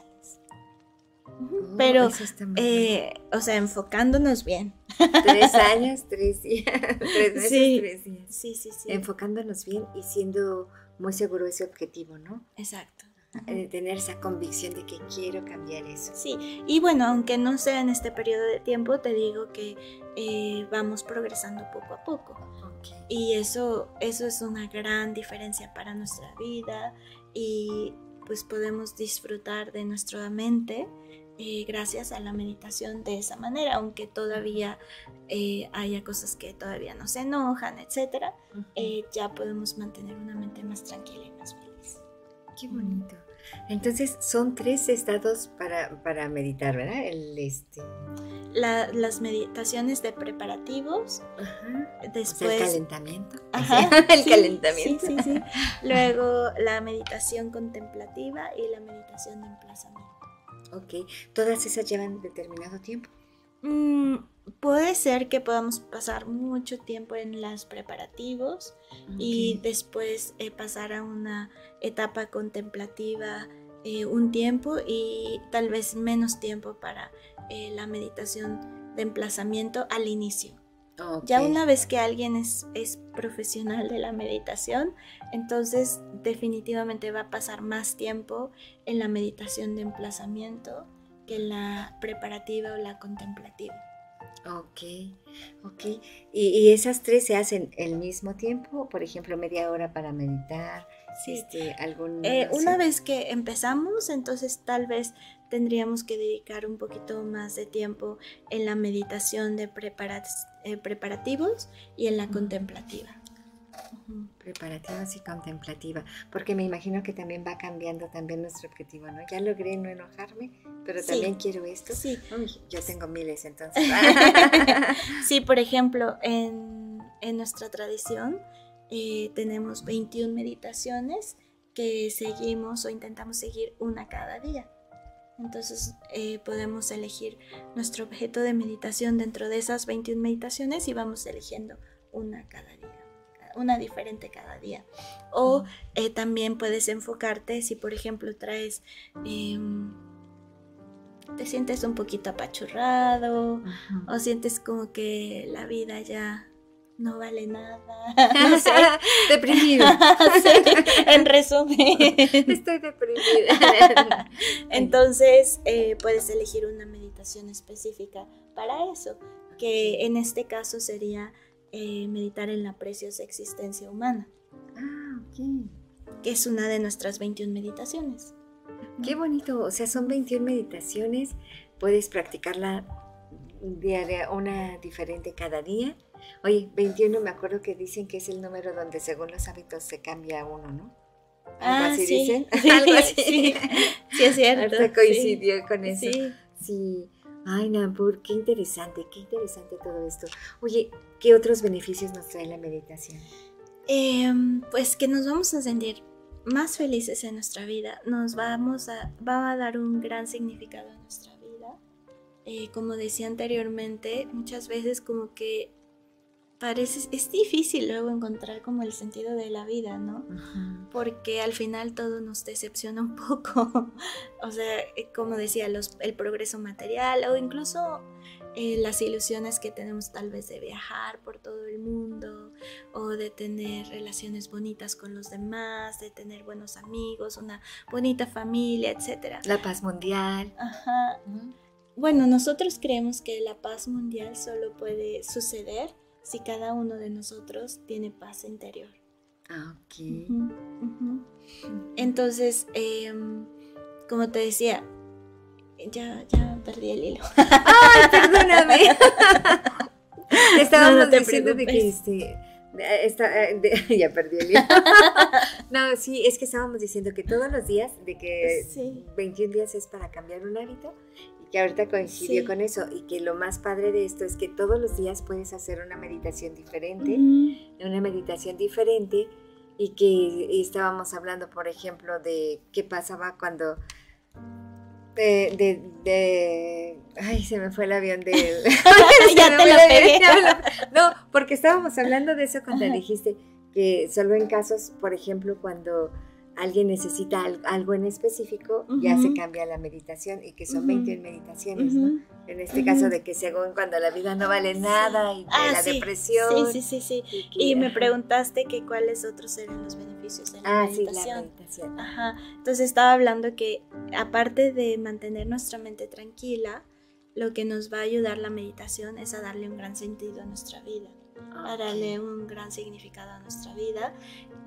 Oh, Pero, eh, o sea, enfocándonos bien. Tres [laughs] años, tres días. [laughs] Tres meses, Sí. tres días. Sí, sí, sí. Enfocándonos bien y siendo muy seguro de ese objetivo, ¿no? Exacto. Tener esa convicción de que quiero cambiar eso. Sí, y bueno, aunque no sea en este periodo de tiempo, te digo que eh, vamos progresando poco a poco. Y eso, eso es una gran diferencia para nuestra vida y pues podemos disfrutar de nuestra mente eh, gracias a la meditación de esa manera, aunque todavía eh, haya cosas que todavía nos enojan, etcétera, eh, ya podemos mantener una mente más tranquila y más feliz. Qué bonito. Entonces son tres estados para, para meditar, ¿verdad? El este. La- las meditaciones de preparativos, Ajá. O sea, después... el calentamiento. [laughs] Ajá, el sí, calentamiento. Sí, sí, sí. Luego la meditación contemplativa y la meditación de emplazamiento. Ok. Todas esas llevan determinado tiempo. Mm, puede ser que podamos pasar mucho tiempo en las preparativos y después eh, pasar a una etapa contemplativa eh, un tiempo y tal vez menos tiempo para eh, la meditación de emplazamiento al inicio. Ya una vez que alguien es, es profesional de la meditación, entonces definitivamente va a pasar más tiempo en la meditación de emplazamiento que en la preparativa o la contemplativa. Ok, ok. ¿Y, y esas tres se hacen el mismo tiempo? Por ejemplo, media hora para meditar. Sí. Este, algún. Eh, sí. una vez que empezamos, entonces tal vez tendríamos que dedicar un poquito más de tiempo en la meditación de eh, preparativos y en la contemplativa. Ujú. Preparativas y contemplativa. Porque me imagino que también va cambiando también nuestro objetivo, ¿no? Ya logré no enojarme, pero Sí. también quiero esto. Sí, Uy, yo tengo miles entonces. [laughs] [laughs] Sí, por ejemplo, en, en nuestra tradición eh, tenemos 21 meditaciones que seguimos o intentamos seguir una cada día. Entonces eh, podemos elegir nuestro objeto de meditación dentro de esas 21 meditaciones y vamos eligiendo una cada día, una diferente cada día. O eh, también puedes enfocarte si por ejemplo traes... em, te sientes un poquito apachurrado, Ujú. o sientes como que la vida ya no vale nada. [laughs] No sé. [laughs] Deprimido. [laughs] Sí, en resumen. Estoy deprimida. Entonces eh, puedes elegir una meditación específica para eso, que en este caso sería eh, meditar en la preciosa existencia humana, ah, ok. que es una de nuestras 21 meditaciones. Qué bonito, o sea, son 21 meditaciones, puedes practicarla diaria, una diferente cada día. Oye, 21 me acuerdo que dicen que es el número donde según los hábitos se cambia uno, ¿no? Algo Ah, así sí. dicen. [laughs] Sí, [laughs] Algo así. sí. Sí, es cierto. Sí. coincidió con eso. Sí. Sí. Ay, Nampur, qué interesante, qué interesante todo esto. Oye, ¿qué otros beneficios nos trae la meditación? Em, pues que nos vamos a sentir más felices en nuestra vida, nos vamos a, va a dar un gran significado a nuestra vida. Eh, como decía anteriormente, muchas veces como que parece, es difícil luego encontrar como el sentido de la vida, ¿no? Porque al final todo nos decepciona un [laughs] poco. o sea, eh, como decía, los, el progreso material o incluso eh, las ilusiones que tenemos tal vez de viajar por todo el mundo o de tener relaciones bonitas con los demás, de tener buenos amigos, una bonita familia, etc. La paz mundial. Ajá. ¿no? Bueno, nosotros creemos que la paz mundial solo puede suceder si cada uno de nosotros tiene paz interior. Ah, ok. [laughs] Entonces, em, como te decía, ya, ya perdí el hilo. [laughs] Ay, perdóname. [laughs] Estábamos No, no te diciendo de que este. esta- eh, de- ya perdí el hilo. no, sí, es que estábamos diciendo que todos los días, de que Sí. 21 días es para cambiar un hábito, que ahorita coincidió Sí. con eso, y que lo más padre de esto es que todos los días puedes hacer una meditación diferente, una meditación diferente, y que estábamos hablando, por ejemplo, de qué pasaba cuando de, de, de- ay, se me fue el avión de [laughs] [laughs] Ya te lo pegué. No, porque estábamos hablando de eso cuando dijiste que solo en casos, por ejemplo, cuando alguien necesita al- algo en específico, ya se cambia la meditación y que son Ujú. 21 meditaciones, ¿no? En este caso de que según cuando la vida no vale nada y de Ah, la sí. depresión. Sí, sí, sí, sí. y me preguntaste que cuáles otros eran los beneficios de la Ah, sí, la meditación. meditación. Ajá. Entonces estaba hablando que aparte de mantener nuestra mente tranquila, lo que nos va a ayudar la meditación es a darle un gran sentido a nuestra vida, a darle un gran significado a nuestra vida.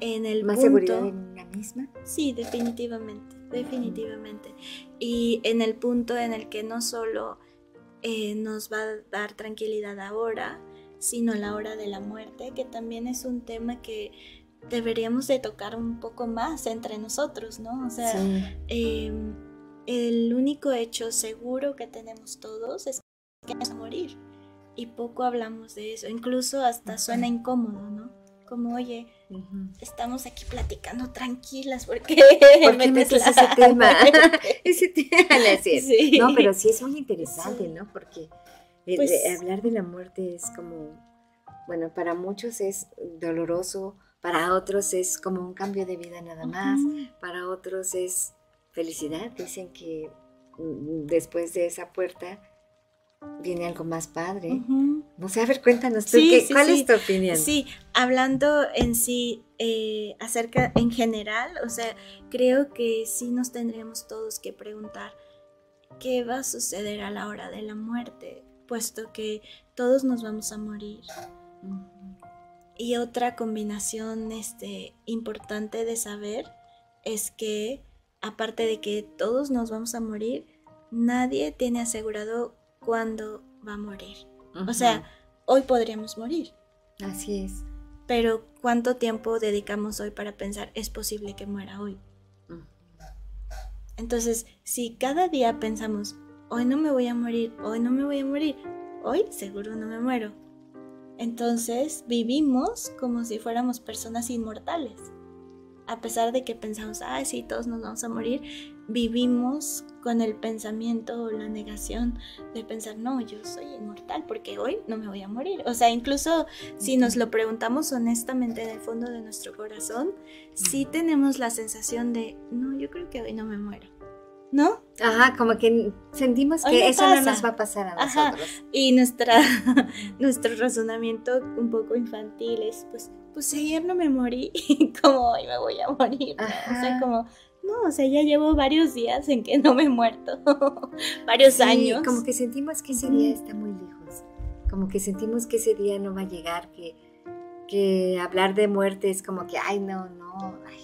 En el Más punto, seguridad en una misma. Sí, definitivamente, definitivamente. Y en el punto en el que no solo eh, nos va a dar tranquilidad ahora, sino a la hora de la muerte, que también es un tema que deberíamos de tocar un poco más entre nosotros, ¿no? O sea, Sí. em, el único hecho seguro que tenemos todos es que vamos a morir. Y poco hablamos de eso. Incluso hasta suena incómodo, ¿no? Como, oye, estamos aquí platicando tranquilas porque ¿Por qué metes ese tema? Ese. Sí. No, pero sí es muy interesante, Sí. ¿no? Porque Pues- de- hablar de la muerte es como, bueno, para muchos es doloroso, para otros es como un cambio de vida nada más, para otros es felicidad. Dicen que mm, después de esa puerta viene algo más padre. No sé, a ver, cuéntanos tú, Sí, ¿qué- sí, ¿cuál sí. es tu opinión? Sí, hablando en sí eh, acerca en general, o sea, creo que sí nos tendríamos todos que preguntar qué va a suceder a la hora de la muerte, puesto que todos nos vamos a morir. Y otra combinación este, importante de saber es que, aparte de que todos nos vamos a morir, nadie tiene asegurado cuándo va a morir. O sea, hoy podríamos morir. Así es. Pero ¿cuánto tiempo dedicamos hoy para pensar es posible que muera hoy? Entonces, si cada día pensamos, hoy no me voy a morir, hoy no me voy a morir, hoy seguro no me muero. Entonces vivimos como si fuéramos personas inmortales. A pesar de que pensamos, ah, sí, todos nos vamos a morir, vivimos con el pensamiento o la negación de pensar, no, yo soy inmortal porque hoy no me voy a morir. O sea, incluso si nos lo preguntamos honestamente en el fondo de nuestro corazón, sí tenemos la sensación de, no, yo creo que hoy no me muero. ¿No? Ajá, como que sentimos que no eso no nos va a pasar a Ajá. nosotros. Y nuestra, [laughs] nuestro razonamiento un poco infantil es, pues, pues ayer no me morí, [laughs] como hoy me voy a morir. ¿no? O sea, Ajá. como, no, o sea, ya llevo varios días en que no me he muerto, [laughs] varios Sí, años. Como que sentimos que ese día está muy lejos. Como que sentimos que ese día no va a llegar, que, que hablar de muerte es como que, ay, no, no, ay.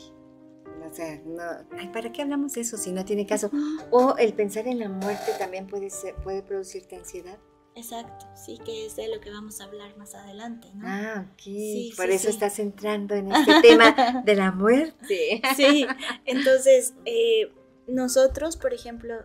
O sea, no, ay, ¿para qué hablamos de eso si no tiene caso? O el pensar en la muerte también puede, ser, puede producirte ansiedad. Exacto, sí, que es de lo que vamos a hablar más adelante, ¿no? Ah, ok. Sí, Por sí, eso sí. estás entrando en este tema [laughs] de la muerte. Sí, entonces eh, nosotros, por ejemplo,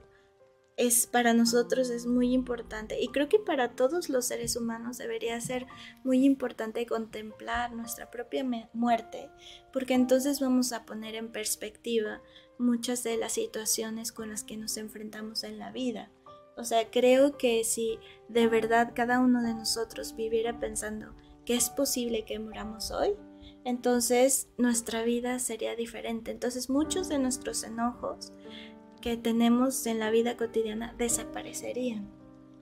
es para nosotros es muy importante y creo que para todos los seres humanos debería ser muy importante contemplar nuestra propia muerte, porque entonces vamos a poner en perspectiva muchas de las situaciones con las que nos enfrentamos en la vida. O sea, creo que si de verdad cada uno de nosotros viviera pensando que es posible que muramos hoy, entonces nuestra vida sería diferente. Entonces muchos de nuestros enojos que tenemos en la vida cotidiana desaparecerían.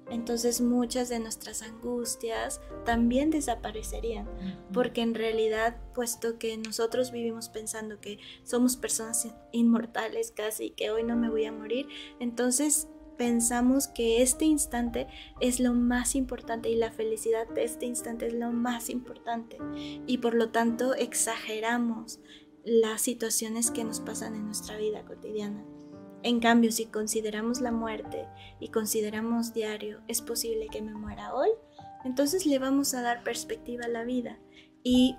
Entonces muchas de nuestras angustias también desaparecerían. Porque en realidad, puesto que nosotros vivimos pensando que somos personas inmortales casi, que hoy no me voy a morir, entonces pensamos que este instante es lo más importante y la felicidad de este instante es lo más importante. Y por lo tanto exageramos las situaciones que nos pasan en nuestra vida cotidiana. En cambio, si consideramos la muerte y consideramos diario, es posible que me muera hoy, entonces le vamos a dar perspectiva a la vida. Y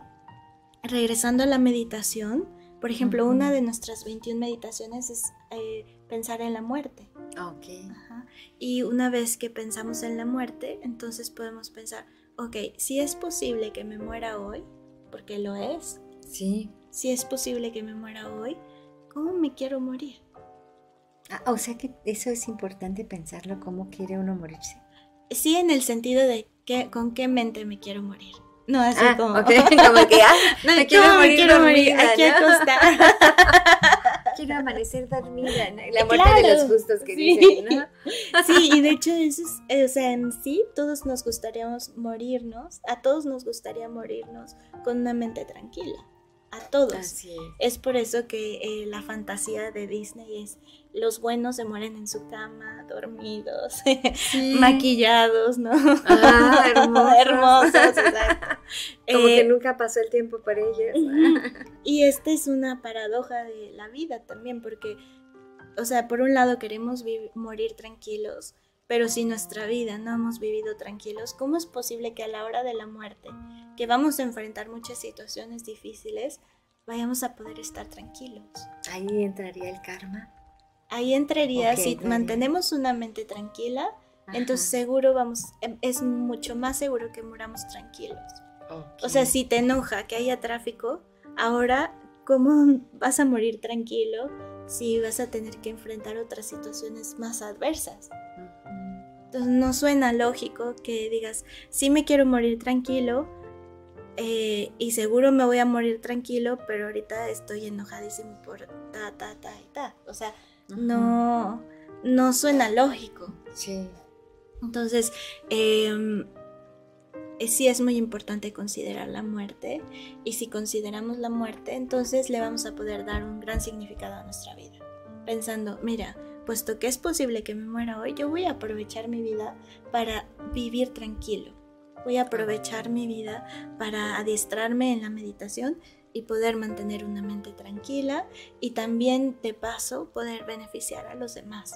regresando a la meditación, por ejemplo, una de nuestras 21 meditaciones es eh, pensar en la muerte. Ok. Ajá. Y una vez que pensamos en la muerte, entonces podemos pensar, ok, si es posible que me muera hoy, porque lo es, Sí. si es posible que me muera hoy, ¿cómo me quiero morir? Ah, o sea que eso es importante pensarlo, cómo quiere uno morirse. Sí, en el sentido de que, con qué mente me quiero morir. No, así Ah, como... ok, [laughs] como que, ah, No, me quiero ¿cómo morir me quiero morir? dormida, Aquí ¿no? acostada. [laughs] quiero amanecer dormida, ¿no? la muerte de los justos que sí. dicen, ¿no? [laughs] Sí, y de hecho eso es, eh, o sea, en sí todos nos gustaríamos morirnos, a todos nos gustaría morirnos con una mente tranquila, a todos. Así es. Es por eso que eh, la fantasía de Disney es los buenos se mueren en su cama, dormidos, [laughs] maquillados, ¿no? Ah, [laughs] hermosos. Hermosos, exacto. [laughs] Como Eh, que nunca pasó el tiempo para ellos. Y esta es una paradoja de la vida también, porque, o sea, por un lado queremos morir tranquilos, pero si nuestra vida no hemos vivido tranquilos, ¿cómo es posible que a la hora de la muerte, que vamos a enfrentar muchas situaciones difíciles, vayamos a poder estar tranquilos. Ahí entraría el karma. Ahí entraría, Ok, si entraría. mantenemos una mente tranquila, entonces Ajá. seguro vamos, em, es mucho más seguro que muramos tranquilos. Ok. O sea, si te enoja que haya tráfico, ahora, ¿cómo [laughs] vas a morir tranquilo si vas a tener que enfrentar otras situaciones más adversas? Entonces no suena lógico que digas, sí me quiero morir tranquilo eh, y seguro me voy a morir tranquilo, pero ahorita estoy enojadísimo por ta, ta, ta y ta. O sea, no, no suena lógico. Sí. Entonces, em, eh, sí es muy importante considerar la muerte y si consideramos la muerte, entonces le vamos a poder dar un gran significado a nuestra vida. Pensando, mira, puesto que es posible que me muera hoy, yo voy a aprovechar mi vida para vivir tranquilo. Voy a aprovechar mi vida para adiestrarme en la meditación y poder mantener una mente tranquila y también de paso poder beneficiar a los demás.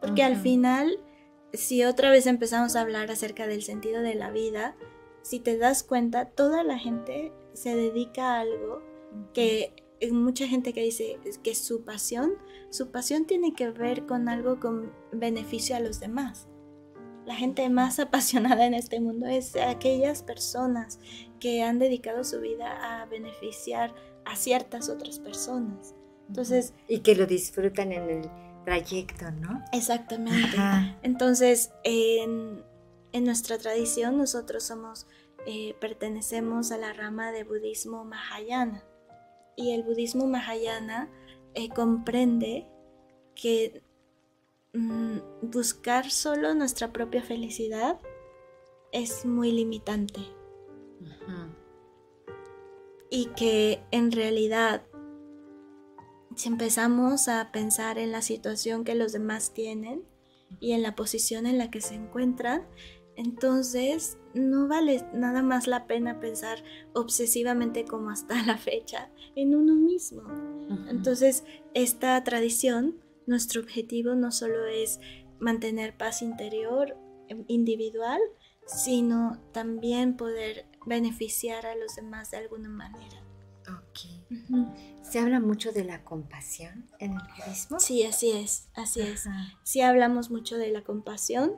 Porque al final, si otra vez empezamos a hablar acerca del sentido de la vida, si te das cuenta, toda la gente se dedica a algo que mucha gente que dice que su pasión, su pasión tiene que ver con algo con beneficio a los demás. La gente más [laughs] apasionada en este mundo es aquellas personas que han dedicado su vida a beneficiar a ciertas otras personas. Entonces, Y que lo disfrutan en el trayecto, ¿no? exactamente. Ajá. Entonces, en, en nuestra tradición nosotros somos, eh, pertenecemos a la rama de budismo Mahayana. Y el budismo Mahayana eh, comprende que mm, buscar solo nuestra propia felicidad es muy limitante Y que en realidad si empezamos a pensar en la situación que los demás tienen y en la posición en la que se encuentran, entonces no vale nada más la pena pensar obsesivamente como hasta la fecha en uno mismo. Entonces, esta tradición, nuestro objetivo no solo es mantener paz interior em, individual, sino también poder beneficiar a los demás de alguna manera. Ok. Se habla mucho de la compasión en el budismo. Sí, así es, así es. Sí hablamos mucho de la compasión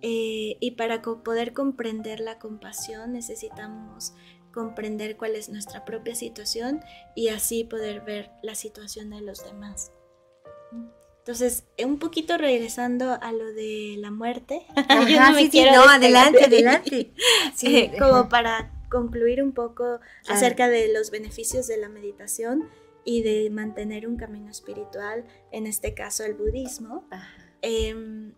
eh, y para co- poder comprender la compasión necesitamos comprender cuál es nuestra propia situación y así poder ver la situación de los demás. Entonces, eh, un poquito regresando a lo de la muerte. [laughs] Yo Ajá, no me sí, no, adelante, adelante. [laughs] Sí, Eh, como para concluir un poco acerca de los beneficios de la meditación y de mantener un camino espiritual, en este caso el budismo. Em,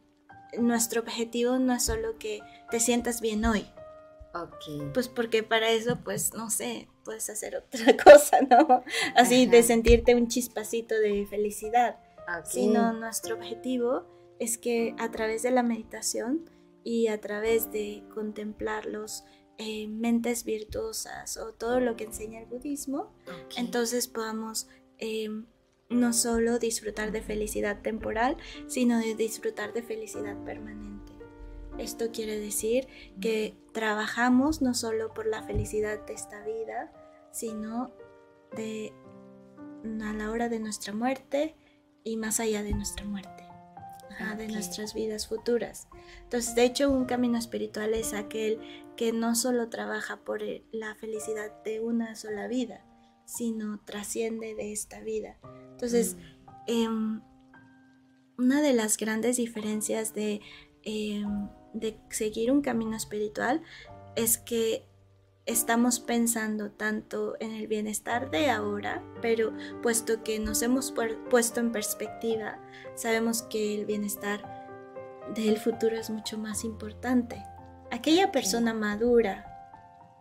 nuestro objetivo no es solo que te sientas bien hoy, Ok. pues porque para eso, pues no sé, puedes hacer otra [laughs] cosa, ¿no? Así de sentirte un chispacito de felicidad, sino nuestro objetivo es que a través de la meditación y a través de contemplar los eh, mentes virtuosas o todo lo que enseña el budismo, entonces podamos eh, no solo disfrutar de felicidad temporal, sino de disfrutar de felicidad permanente. Esto quiere decir que trabajamos no solo por la felicidad de esta vida, sino de a la hora de nuestra muerte y más allá de nuestra muerte, ajá, de Ok. nuestras vidas futuras. Entonces, de hecho, un camino espiritual es aquel que no solo trabaja por eh, la felicidad de una sola vida, sino trasciende de esta vida. Entonces, em, una de las grandes diferencias de, em, de seguir un camino espiritual es que estamos pensando tanto en el bienestar de ahora, pero puesto que nos hemos puesto en perspectiva, sabemos que el bienestar del futuro es mucho más importante. Aquella persona madura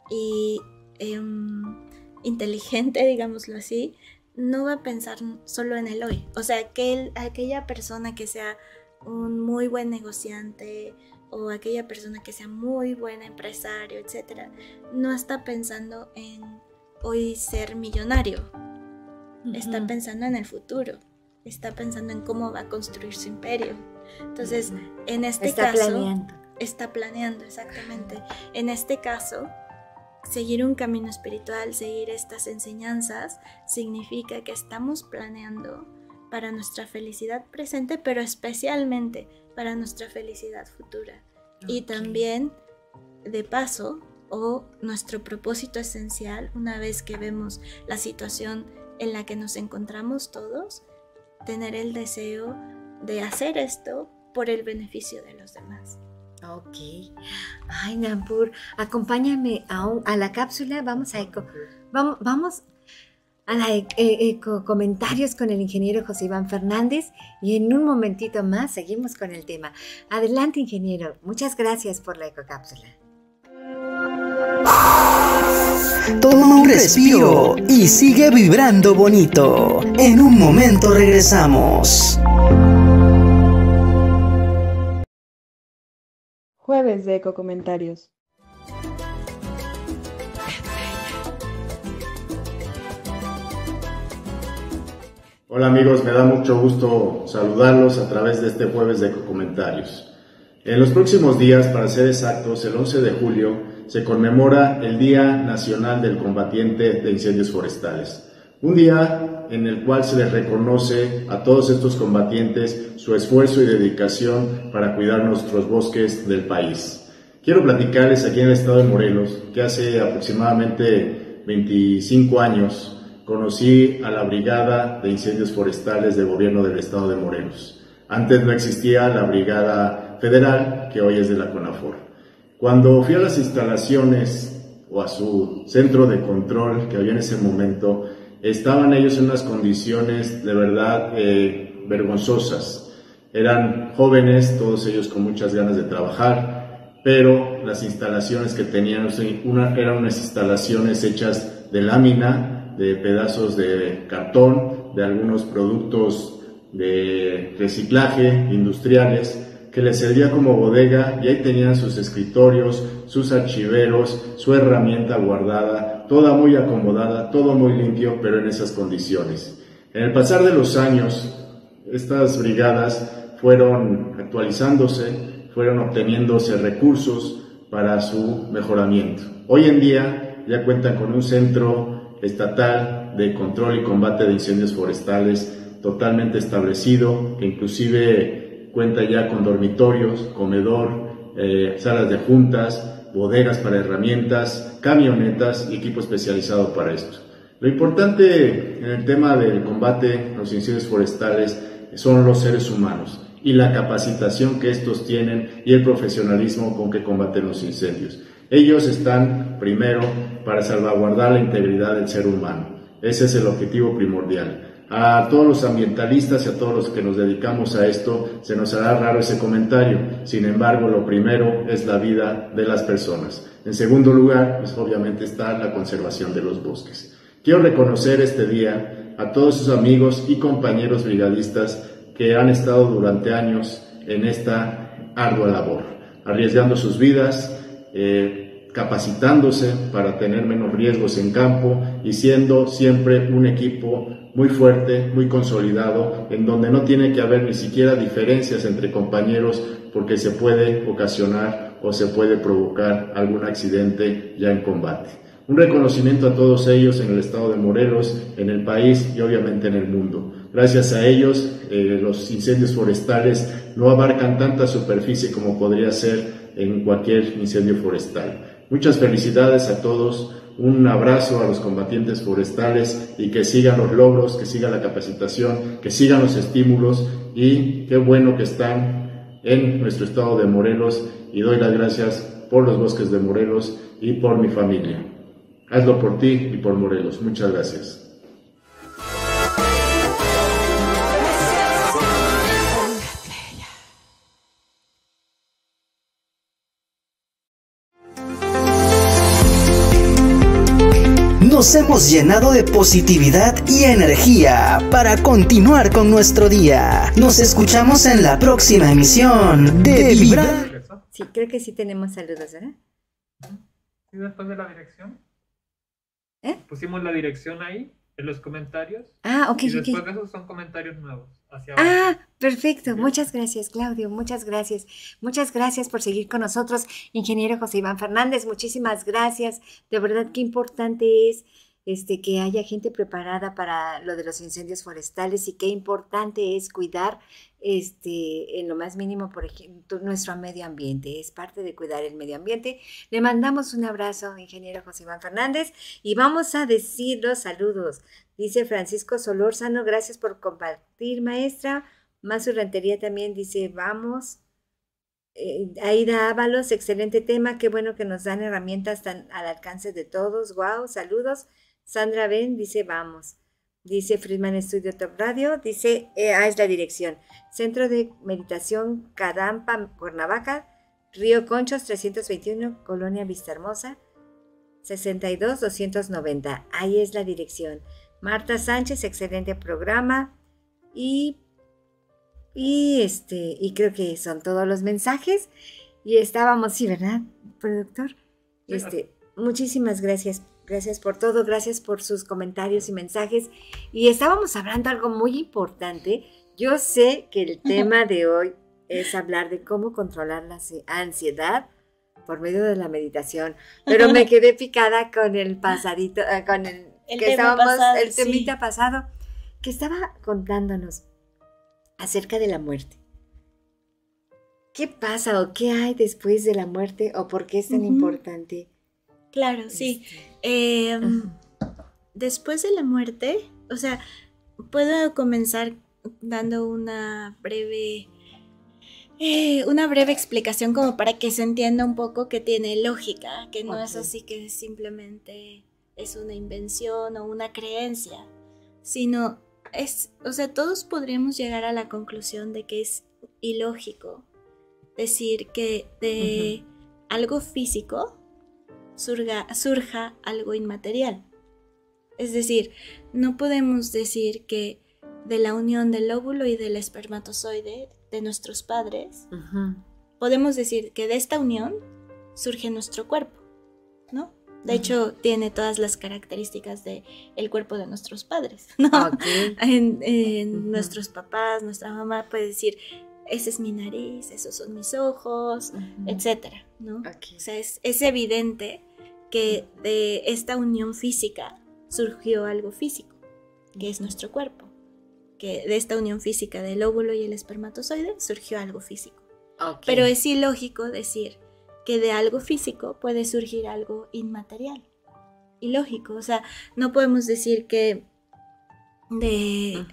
y em, inteligente, [laughs] digámoslo así, no va a pensar solo en el hoy. O sea, aquel, aquella persona que sea un muy buen negociante o aquella persona que sea muy buen empresario, etcétera, no está pensando en hoy ser millonario. Está pensando en el futuro. Está pensando en cómo va a construir su imperio. Entonces, en este Está caso, planeando. está planeando exactamente. En este caso, seguir un camino espiritual, seguir estas enseñanzas, significa que estamos planeando para nuestra felicidad presente, pero especialmente para nuestra felicidad futura. Y también, de paso, o nuestro propósito esencial, una vez que vemos la situación en la que nos encontramos todos, tener el deseo de hacer esto por el beneficio de los demás. Ok. Ay, Nampur, acompáñame a, a la cápsula. Vamos a eco. Vamos, vamos a la e, e, eco comentarios con el ingeniero José Iván Fernández y en un momentito más seguimos con el tema. Adelante, ingeniero. Muchas gracias por la ecocápsula. Toma un respiro y sigue vibrando bonito. En un momento regresamos. Jueves de Eco Hola amigos, me da mucho gusto saludarlos a través de este jueves de Comentarios. En los próximos días, para ser exactos, el 11 de julio, se conmemora el Día Nacional del Combatiente de Incendios Forestales. Un día en el cual se les reconoce a todos estos combatientes su esfuerzo y dedicación para cuidar nuestros bosques del país. Quiero platicarles aquí en el estado de Morelos que hace aproximadamente 25 años conocí a la Brigada de Incendios Forestales del Gobierno del Estado de Morelos. Antes no existía la Brigada Federal, que hoy es de la CONAFOR. Cuando fui a las instalaciones o a su centro de control que había en ese momento, estaban ellos en unas condiciones de verdad eh, vergonzosas. Eran jóvenes, todos ellos con muchas ganas de trabajar, pero las instalaciones que tenían una, eran unas instalaciones hechas de lámina, de pedazos de cartón, de algunos productos de reciclaje industriales que les servía como bodega y ahí tenían sus escritorios, sus archiveros, su herramienta guardada, toda muy acomodada, todo muy limpio, pero en esas condiciones. En el pasar de los años, estas brigadas fueron actualizándose, fueron obteniéndose recursos para su mejoramiento. Hoy en día ya cuentan con un centro estatal de control y combate de incendios forestales totalmente establecido, que inclusive cuenta ya con dormitorios, comedor, eh, salas de juntas, bodegas para herramientas, camionetas y equipo especializado para esto. Lo importante en el tema del combate a los incendios forestales son los seres humanos y la capacitación que estos tienen y el profesionalismo con que combaten los incendios. Ellos están primero para salvaguardar la integridad del ser humano. Ese es el objetivo primordial. A todos los ambientalistas y a todos los que nos dedicamos a esto se nos hará raro ese comentario. Sin embargo, lo primero es la vida de las personas. En segundo lugar, pues obviamente está la conservación de los bosques. Quiero reconocer este día a todos sus amigos y compañeros brigadistas que han estado durante años en esta ardua labor, arriesgando sus vidas, eh, capacitándose para tener menos riesgos en campo y siendo siempre un equipo muy fuerte, muy consolidado, en donde no tiene que haber ni siquiera diferencias entre compañeros porque se puede ocasionar o se puede provocar algún accidente ya en combate. Un reconocimiento a todos ellos en el estado de Morelos, en el país y obviamente en el mundo. Gracias a ellos, eh, los incendios forestales no abarcan tanta superficie como podría ser en cualquier incendio forestal. Muchas felicidades a todos un abrazo a los combatientes forestales y que sigan los logros, que siga la capacitación, que sigan los estímulos y qué bueno que están en nuestro estado de Morelos y doy las gracias por los bosques de Morelos y por mi familia. Hazlo por ti y por Morelos. Muchas gracias. Nos hemos llenado de positividad y energía para continuar con nuestro día. Nos escuchamos en la próxima emisión de Vibra. Sí, creo que sí tenemos saludos, ¿verdad? ¿Y después de la dirección? ¿Eh? Pusimos la dirección ahí. En los comentarios. Ah, ok, y ok. después de esos son comentarios nuevos. Hacia Ah, perfecto. Muchas gracias, Claudio. Muchas gracias. Muchas gracias por seguir con nosotros, ingeniero José Iván Fernández. Muchísimas gracias. De verdad, qué importante es este, que haya gente preparada para lo de los incendios forestales y qué importante es cuidar este, en lo más mínimo, por ejemplo, nuestro medio ambiente. Es parte de cuidar el medio ambiente. Le mandamos un abrazo, ingeniero José Iván Fernández, y vamos a decir los saludos. Dice Francisco Solórzano, gracias por compartir, maestra. Mazu Rentería también dice, vamos. Eh, Aida Ábalos, excelente tema, qué bueno que nos dan herramientas tan al alcance de todos. Wow, saludos. Sandra Ben dice, vamos. Dice Friedman Studio Top Radio, dice, eh, ah, es la dirección. Centro de Meditación Cadampa, Cuernavaca, Río Conchos 321, Colonia Vista Hermosa, 62 290. Ahí es la dirección. Marta Sánchez, excelente programa. Y, y este, y creo que son todos los mensajes. Y estábamos, sí, ¿verdad, productor? Este, muchísimas gracias. Gracias por todo, gracias por sus comentarios y mensajes. Y estábamos hablando algo muy importante. Yo sé que el [laughs] tema de hoy es hablar de cómo controlar la ansiedad por medio de la meditación, pero me [laughs] quedé picada con el pasadito, eh, con el, El que estábamos, pasado, el sí. temita pasado, que estaba contándonos acerca de la muerte. ¿Qué pasa o qué hay después de la muerte o por qué es tan importante? Claro, sí. Este, ajá. después de la muerte, o sea, puedo comenzar dando una breve, eh, una breve explicación como para que se entienda un poco que tiene lógica, que no es así que simplemente es una invención o una creencia, sino es, o sea, todos podríamos llegar a la conclusión de que es ilógico decir que de algo físico surga, surja algo inmaterial. Es decir, no podemos decir que de la unión del óvulo y del espermatozoide de nuestros padres, podemos decir que de esta unión surge nuestro cuerpo, ¿no? De hecho, tiene todas las características del el cuerpo de nuestros padres, [laughs] ¿no? En, nuestros papás, nuestra mamá puede decir, esa es mi nariz, esos son mis ojos, Ujú. etcétera, ¿no? Ok. O sea, es, es evidente que de esta unión física surgió algo físico, que es nuestro cuerpo. Que de esta unión física del óvulo y el espermatozoide surgió algo físico. Pero es ilógico decir que de algo físico puede surgir algo inmaterial. Ilógico, o sea, no podemos decir que de...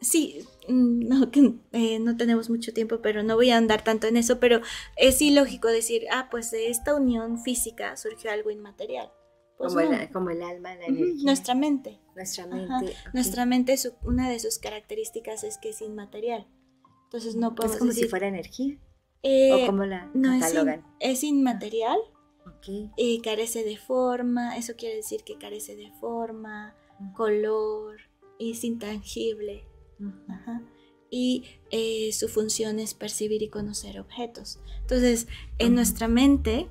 Sí, no, que, eh, no tenemos mucho tiempo, pero no voy a andar tanto en eso, pero es ilógico decir, ah, pues de esta unión física surgió algo inmaterial. Pues como, no. el, como el alma, la energía. Nuestra mente. Nuestra mente. ok. Nuestra mente, su- una de sus características es que es inmaterial. Entonces no Es podemos como decir... si fuera energía. eh, o como la no, es, in- catalogan. es inmaterial y carece de forma, eso quiere decir que carece de forma, color, es intangible. Ajá. Y eh, su función es percibir y conocer objetos. Entonces, en nuestra mente,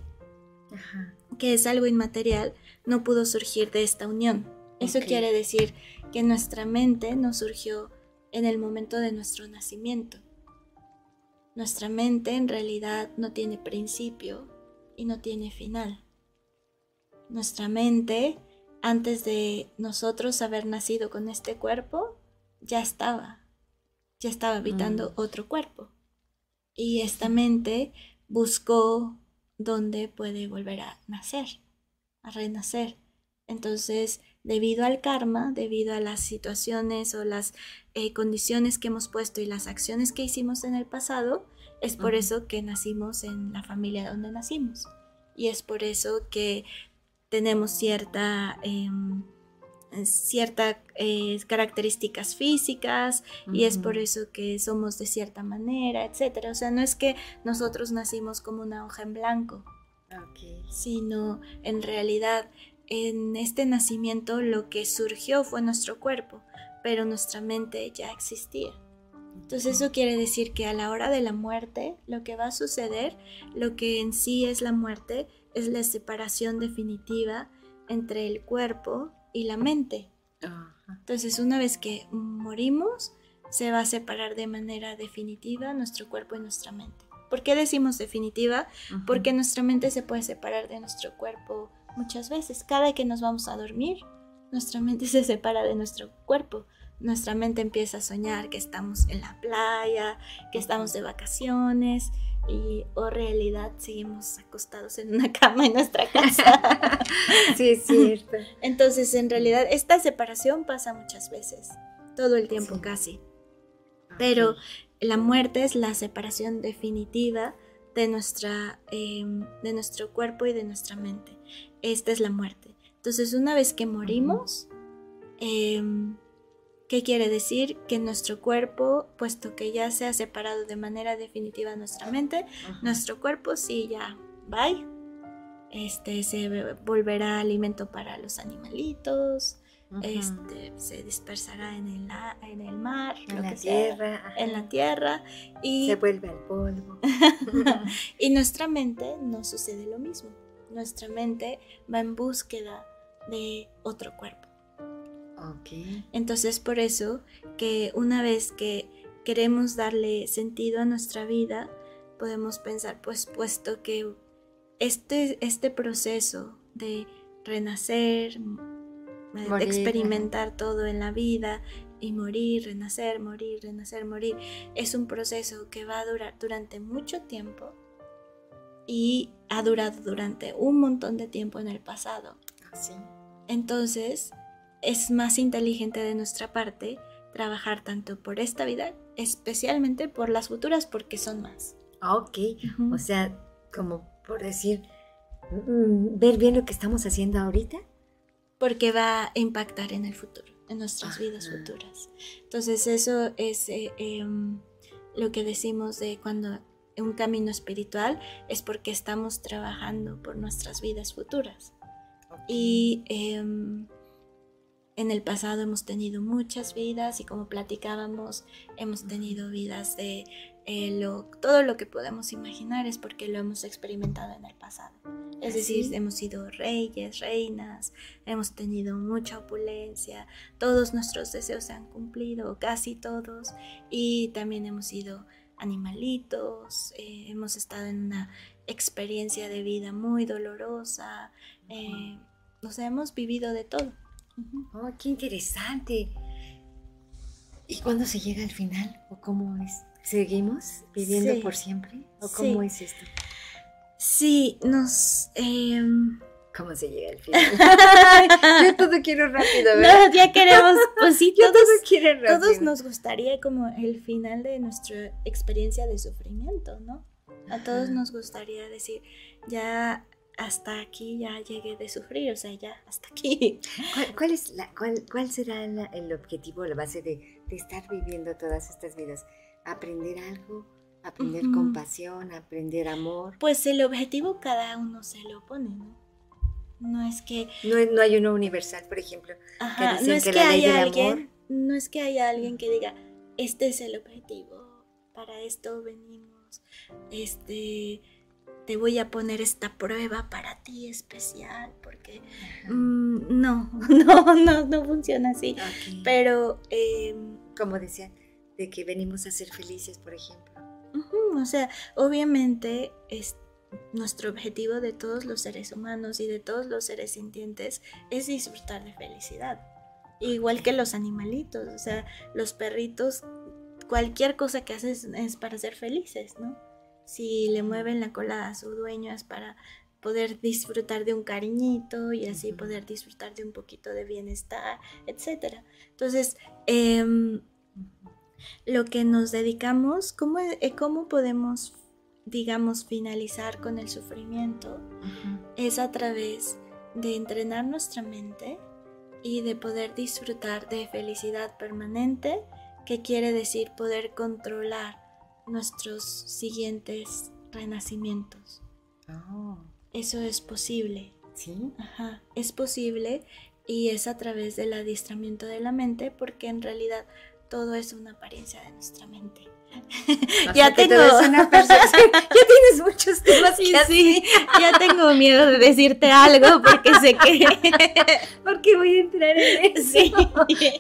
Ajá. que es algo inmaterial, no pudo surgir de esta unión. Eso quiere decir que nuestra mente no surgió en el momento de nuestro nacimiento. Nuestra mente en realidad no tiene principio y no tiene final. Nuestra mente, antes de nosotros haber nacido con este cuerpo, ya estaba, ya estaba habitando Mm. otro cuerpo. Y esta mente buscó dónde puede volver a nacer, a renacer. Entonces, debido al karma, debido a las situaciones o las eh, condiciones que hemos puesto y las acciones que hicimos en el pasado, es por eso que nacimos en la familia donde nacimos. Y es por eso que tenemos cierta, em, cierta eh, características físicas y es por eso que somos de cierta manera, etcétera. O sea, no es que nosotros nacimos como una hoja en blanco, Ok. sino en realidad en este nacimiento lo que surgió fue nuestro cuerpo, pero nuestra mente ya existía. Entonces eso quiere decir que a la hora de la muerte, lo que va a suceder, lo que en sí es la muerte, es la separación definitiva entre el cuerpo y la mente. Entonces, una vez que morimos, se va a separar de manera definitiva nuestro cuerpo y nuestra mente. ¿Por qué decimos definitiva? Porque nuestra mente se puede separar de nuestro cuerpo muchas veces. Cada que nos vamos a dormir, nuestra mente [laughs] se separa de nuestro cuerpo. Nuestra mente empieza a soñar que estamos en la playa, que estamos de vacaciones y o realidad seguimos acostados en una [laughs] cama en nuestra casa. [laughs] sí, es cierto. Entonces, en realidad, esta separación pasa muchas veces, todo el tiempo casi. Pero la muerte es la separación definitiva de, nuestra, em, de nuestro cuerpo y de nuestra mente. Esta es la muerte. Entonces, una vez que morimos, em, ¿qué quiere decir? Que nuestro cuerpo, puesto que ya se ha separado de manera definitiva de nuestra mente, nuestro cuerpo sí ya, bye. Este se volverá alimento para los animalitos, este, se dispersará en el, en el mar, en la tierra, en la tierra y se vuelve al polvo. [laughs] y nuestra mente no sucede lo mismo. Nuestra mente va en búsqueda de otro cuerpo. Okay. Entonces por eso que una vez que queremos darle sentido a nuestra vida, podemos pensar, pues puesto que este, este proceso de renacer, de experimentar todo en la vida y morir, renacer, morir, renacer, morir. Es un proceso que va a durar durante mucho tiempo y ha durado durante un montón de tiempo en el pasado. Así. Entonces, es más inteligente de nuestra parte trabajar tanto por esta vida, especialmente por las futuras, porque son más. Ah, ok, o sea, como por decir, mm, ver bien lo que estamos haciendo ahorita porque va a impactar en el futuro, en nuestras vidas futuras. Entonces eso es eh, em, lo que decimos de cuando un camino espiritual es porque estamos trabajando por nuestras vidas futuras. Y em, en el pasado hemos tenido muchas vidas y como platicábamos, hemos tenido vidas de eh, todo lo que podemos imaginar es porque lo hemos experimentado en el pasado. Es decir, hemos sido reyes, reinas, hemos tenido mucha opulencia, todos nuestros deseos se han cumplido, casi todos, y también hemos sido animalitos, eh, hemos estado en una experiencia de vida muy dolorosa, eh, hemos vivido de todo. Oh, qué interesante. ¿Y cuándo se llega al final? ¿O cómo es? ¿Seguimos viviendo por siempre? ¿O cómo es esto? Sí, nos... Em, ¿Cómo se llega al final? [laughs] Yo todo quiero rápido, ¿verdad? No, ya queremos, pues sí, [laughs] todos, todo todos nos gustaría como el final de nuestra experiencia de sufrimiento, ¿no? A todos nos gustaría decir, ya hasta aquí ya llegué de sufrir, o sea, ya hasta aquí. [laughs] ¿Cuál, es la, cuál, cuál será el objetivo, la base de, de estar viviendo todas estas vidas? aprender algo, aprender compasión, aprender amor. Pues el objetivo cada uno se lo pone, ¿no? No es que... No, no hay uno universal, por ejemplo. Ajá, no es que, haya alguien, no es que haya alguien que diga, este es el objetivo, para esto venimos, este, te voy a poner esta prueba para ti especial, porque mm, no, [laughs] no, no, no funciona así. Pero, em, como decían, de que venimos a ser felices, por ejemplo. o sea, obviamente es nuestro objetivo de todos los seres humanos y de todos los seres sintientes es disfrutar de felicidad. Igual que los animalitos, o sea, los perritos, cualquier cosa que haces es para ser felices, ¿no? Si le mueven la cola a su dueño es para poder disfrutar de un cariñito y así poder disfrutar de un poquito de bienestar, etc. Entonces, eh, lo que nos dedicamos, cómo, eh, cómo podemos, digamos, finalizar con el sufrimiento, es a través de entrenar nuestra mente y de poder disfrutar de felicidad permanente, que quiere decir poder controlar nuestros siguientes renacimientos. Oh. Eso es posible. Sí. Ajá, es posible y es a través del adiestramiento de la mente porque en realidad todo es una apariencia de nuestra mente. Ya tengo. es una [laughs] [laughs] ya tienes muchos temas Sí, que sí, ya tengo miedo de decirte algo porque sé que. [laughs] porque voy a entrar en eso. Sí.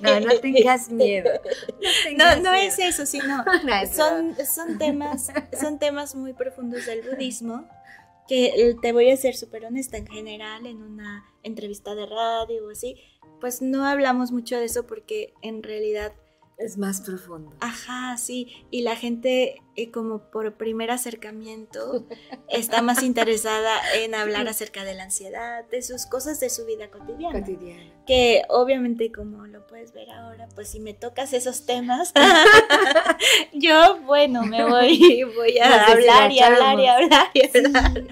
No, no tengas miedo. No, tengas no miedo. es eso, sino No, son, son temas, son temas muy profundos del budismo que eh, te voy a ser súper honesta en general en una entrevista de radio o así, pues no hablamos mucho de eso porque en realidad, Es más profundo. ajá, sí, y la gente eh, como por primer acercamiento está más interesada en hablar acerca de la ansiedad, de sus cosas de su vida cotidiana Cotidiano. que obviamente como lo puedes ver ahora, pues si me tocas esos temas, [laughs] yo bueno, me voy, [laughs] voy a Nos hablar y hablar y hablar y hablar.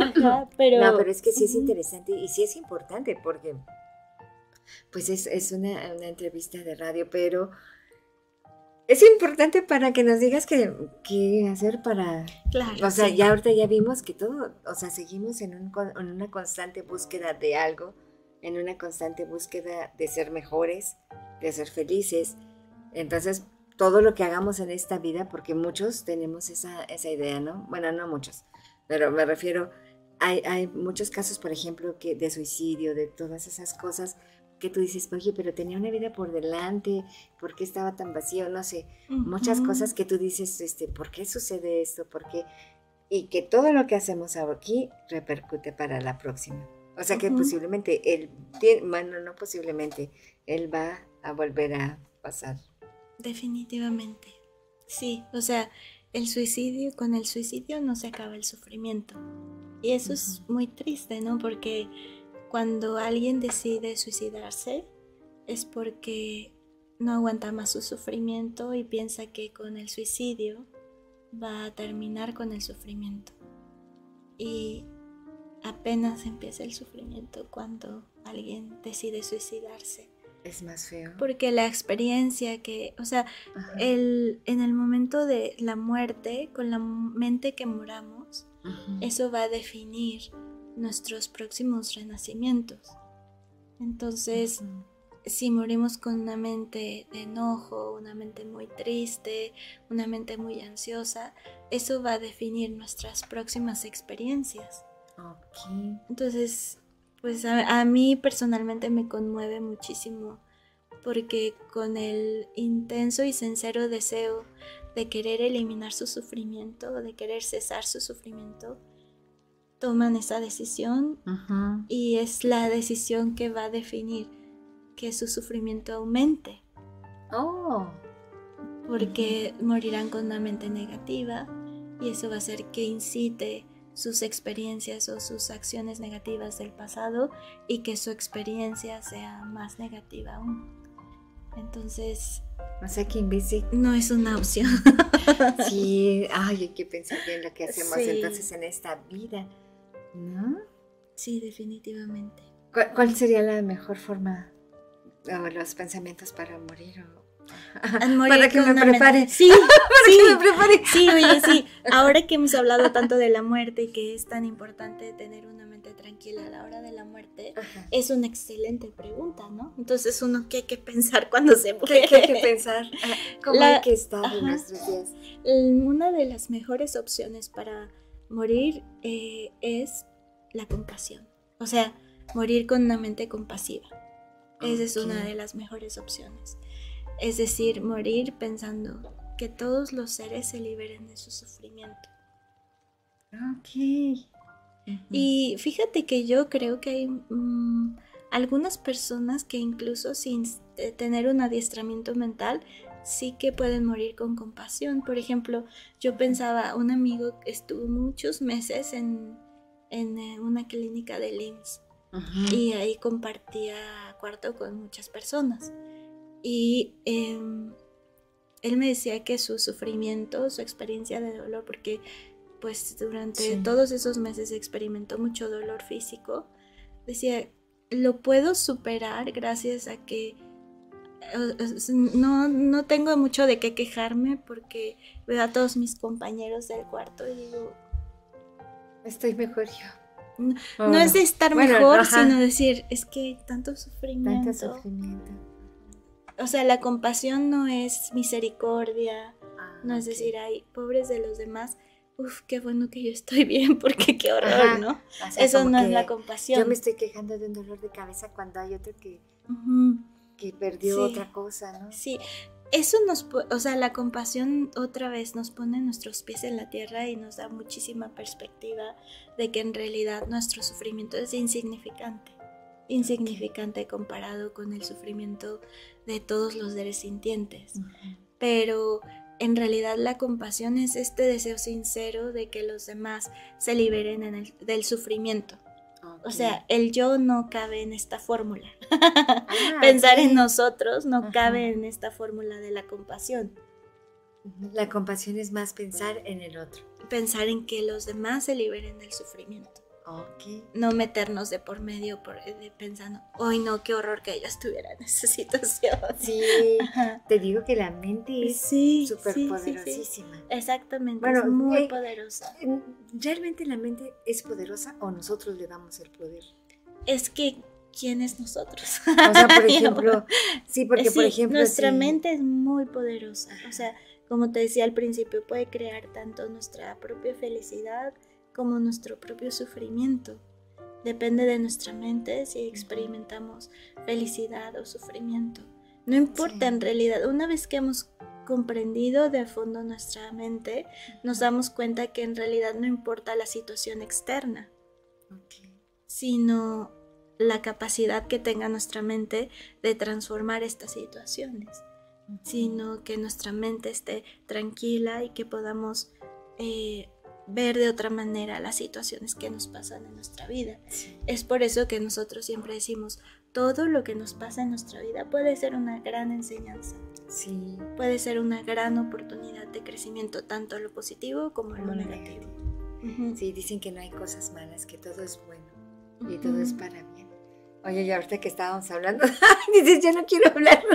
Ajá, pero, No, pero es que sí es interesante y sí es importante porque pues es, es una, una entrevista de radio, pero es importante para que nos digas qué, hacer para... Claro, O sea, sí. ya ahorita ya vimos que todo, o sea, seguimos en, un en una constante búsqueda de algo, en una constante búsqueda de ser mejores, de ser felices. Entonces, todo lo que hagamos en esta vida, porque muchos tenemos esa, esa idea, ¿no? Bueno, no muchos, pero me refiero, hay, hay muchos casos, por ejemplo, que de suicidio, de todas esas cosas que tú dices, oye, pero tenía una vida por delante, ¿por qué estaba tan vacío? No sé, muchas Ujú. cosas que tú dices, este, ¿por qué sucede esto? ¿Por qué? Y que todo lo que hacemos aquí repercute para la próxima. O sea que Ujú. posiblemente él, bueno, no posiblemente, él va a volver a pasar. Definitivamente. Sí, o sea, el suicidio, con el suicidio no se acaba el sufrimiento. Y eso es muy triste, ¿no? Porque cuando alguien decide suicidarse es porque no aguanta más su sufrimiento y piensa que con el suicidio va a terminar con el sufrimiento. Y apenas empieza el sufrimiento cuando alguien decide suicidarse. Es más feo. Porque la experiencia que, o sea, Ajá. el, en el momento de la muerte, con la mente que moramos, Ujú. eso va a definir nuestros próximos renacimientos. Entonces, si morimos con una mente de enojo, una mente muy triste, una mente muy ansiosa, eso va a definir nuestras próximas experiencias. Ok. Entonces, pues a, a mí personalmente me conmueve muchísimo porque con el intenso y sincero deseo de querer eliminar su sufrimiento, de querer cesar su sufrimiento, toman esa decisión y es la decisión que va a definir que su sufrimiento aumente, Oh. porque morirán con una mente negativa y eso va a hacer que incite sus experiencias o sus acciones negativas del pasado y que su experiencia sea más negativa aún. Entonces, O sea que de no es una opción. [laughs] Sí, ay, hay que pensar bien lo que hacemos Sí. entonces en esta vida, ¿no? Sí, definitivamente. ¿Cuál, cuál sería la mejor forma o los pensamientos para morir? O... [laughs] Morir para que me prepare. Sí, [laughs] Para sí. que me prepare. Sí, oye, sí. [laughs] Ahora que hemos hablado tanto de la muerte y que es tan importante tener una mente tranquila a la hora de la muerte, Ajá. es una excelente pregunta, ¿no? Entonces uno qué hay que pensar cuando se ¿Qué, muere. qué hay que pensar? Ah, ¿Cómo La- hay que estar en nuestros días? Una de las mejores opciones para morir eh, es la compasión. O sea, morir con una mente compasiva. Esa es una de las mejores opciones. Es decir, morir pensando que todos los seres se liberen de su sufrimiento. Ok. Y fíjate que yo creo que hay mm, algunas personas que incluso sin eh, tener un adiestramiento mental sí que pueden morir con compasión. Por ejemplo, yo pensaba, un amigo estuvo muchos meses en, en eh, una clínica de IMSS y ahí compartía cuarto con muchas personas. Y em, él me decía que su sufrimiento, su experiencia de dolor, porque pues durante Sí. todos esos meses experimentó mucho dolor físico, decía, lo puedo superar gracias a que no, no tengo mucho de qué quejarme porque veo a todos mis compañeros del cuarto y digo, Estoy mejor yo. No- Oh, no es de estar Bueno, mejor, ajá. sino decir, es que tanto sufrimiento. Tanto sufrimiento. o sea, la compasión no es misericordia, Ah, no es decir, ay, pobres de los demás, uf, qué bueno que yo estoy bien, [laughs] porque qué horror, Ajá. ¿no? O sea, Eso no es la compasión. Yo me estoy quejando de un dolor de cabeza cuando hay otro que. Que perdió Sí. otra cosa, ¿no? Sí, eso nos, o sea, la compasión otra vez nos pone nuestros pies en la tierra y nos da muchísima perspectiva de que en realidad nuestro sufrimiento es insignificante, insignificante comparado con el sufrimiento de todos los seres sintientes. Pero en realidad la compasión es este deseo sincero de que los demás se liberen en el- del sufrimiento. O sea, el yo no cabe en esta fórmula. Ah, [laughs] Pensar en nosotros no Ajá. cabe en esta fórmula de la compasión. La compasión es más pensar en el otro. Pensar en que los demás se liberen del sufrimiento. No meternos de por medio por, de pensando, hoy no, qué horror que ella estuviera en esa [laughs] situación. Sí, Ajá. te digo que la mente es súper sí, sí, sí. poderosísima. Exactamente, Bueno, es muy eh, poderosa. ¿Realmente la mente es poderosa o nosotros le damos el poder? Es que, ¿quién es nosotros? O sea, por [laughs] ejemplo, sí, porque por Sí, ejemplo, nuestra mente es muy poderosa. O sea, como te decía al principio, puede crear tanto nuestra propia felicidad como nuestro propio sufrimiento. Depende de nuestra mente si experimentamos felicidad o sufrimiento. No importa Sí. en realidad, una vez que hemos comprendido de fondo nuestra mente, nos damos cuenta que en realidad no importa la situación externa sino la capacidad que tenga nuestra mente de transformar estas situaciones, sino que nuestra mente esté tranquila y que podamos eh, ver de otra manera las situaciones que nos pasan en nuestra vida. Sí. Es por eso que nosotros siempre decimos, todo lo que nos pasa en nuestra vida puede ser una gran enseñanza, Sí. puede ser una gran oportunidad de crecimiento, tanto lo positivo como Como lo negativo. Ujú. Sí, dicen que no hay cosas malas, que todo es bueno y todo es para bien. Oye, y ahorita que estábamos hablando, [laughs] dices, yo no quiero hablar. [laughs]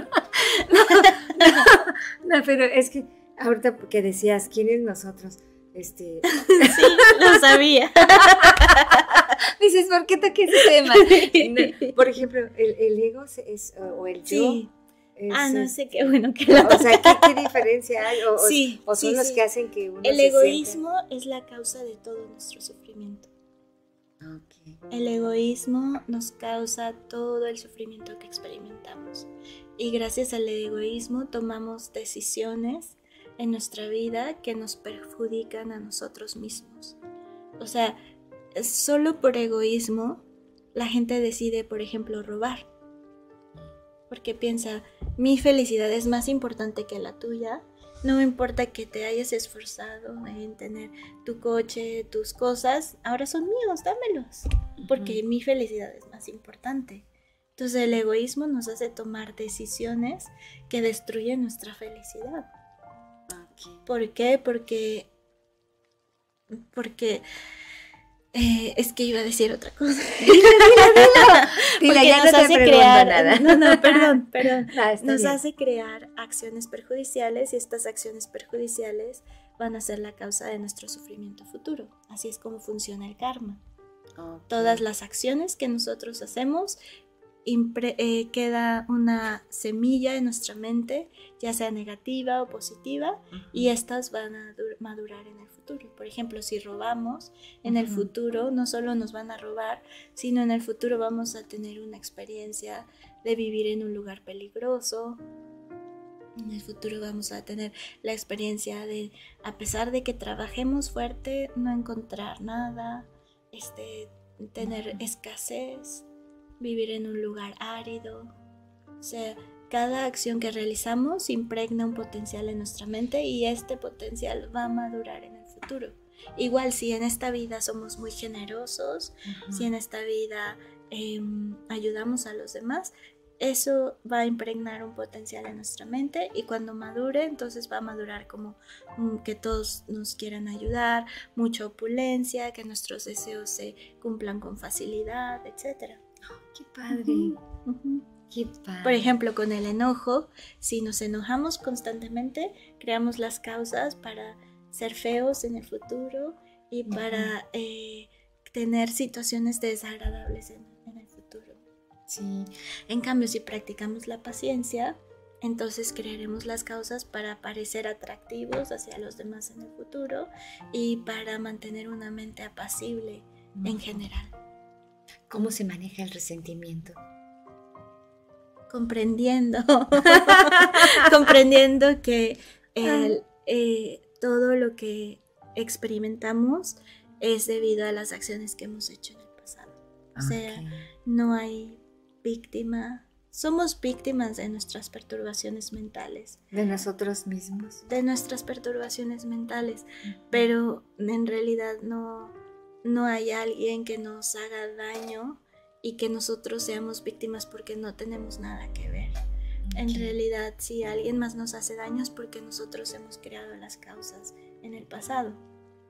No, [laughs] no, no, pero es que ahorita que decías, ¿quién es nosotros? Este, [laughs] Sí, lo sabía. [laughs] dices, ¿por qué toqué ese tema? No, por ejemplo, el, el ego es, o o el yo. Sí. es, Ah, no sé qué bueno que lo O sea, ¿qué, qué diferencia hay? O, Sí, o son sí, los sí. que hacen que uno El se egoísmo es la causa de todo nuestro sufrimiento. sienta- Ok. El egoísmo nos causa todo el sufrimiento que experimentamos. Y gracias al egoísmo tomamos decisiones en nuestra vida que nos perjudican a nosotros mismos. O sea, solo por egoísmo la gente decide, por ejemplo, robar. Porque piensa, mi felicidad es más importante que la tuya. No me importa que te hayas esforzado en tener tu coche, tus cosas, ahora son míos, dámelos. Porque mi felicidad es más importante. Entonces el egoísmo nos hace tomar decisiones que destruyen nuestra felicidad. ¿Por qué? Porque. Porque. eh, es que iba a decir otra cosa. [laughs] Porque ya nos no hace crear. nada. [laughs] No, no, perdón, [laughs] perdón. No, está Nos bien. hace crear acciones perjudiciales y estas acciones perjudiciales van a ser la causa de nuestro sufrimiento futuro. Así es como funciona el karma. Ok. Todas las acciones que nosotros hacemos eh, queda una semilla en nuestra mente, ya sea negativa o positiva, y estas van a dur- madurar en el futuro. Por ejemplo, si robamos, en el futuro no solo nos van a robar, sino en el futuro vamos a tener una experiencia de vivir en un lugar peligroso. En el futuro vamos a tener la experiencia de, a pesar de que trabajemos fuerte, no encontrar nada, este, tener escasez, vivir en un lugar árido. O sea, cada acción que realizamos impregna un potencial en nuestra mente y este potencial va a madurar en el futuro. Igual si en esta vida somos muy generosos, Ujú. si en esta vida em, ayudamos a los demás, eso va a impregnar un potencial en nuestra mente y cuando madure, entonces va a madurar como mm, que todos nos quieran ayudar, mucha opulencia, que nuestros deseos se cumplan con facilidad, etc. [gasps] Qué padre. Qué padre. Por ejemplo, con el enojo, si nos enojamos constantemente, creamos las causas para ser feos en el futuro y para eh, tener situaciones desagradables en, en el futuro. Sí. En cambio, si practicamos la paciencia, entonces crearemos las causas para parecer atractivos hacia los demás en el futuro y para mantener una mente apacible en general. ¿Cómo se maneja el resentimiento? Comprendiendo, [laughs] [laughs] comprendiendo que eh, todo lo que experimentamos es debido a las acciones que hemos hecho en el pasado. O sea, no hay víctima. Somos víctimas de nuestras perturbaciones mentales. De nosotros mismos. De nuestras perturbaciones mentales. Pero en realidad no, no hay alguien que nos haga daño y que nosotros seamos víctimas porque no tenemos nada que ver. En realidad, si alguien más nos hace daño es porque nosotros hemos creado las causas en el pasado.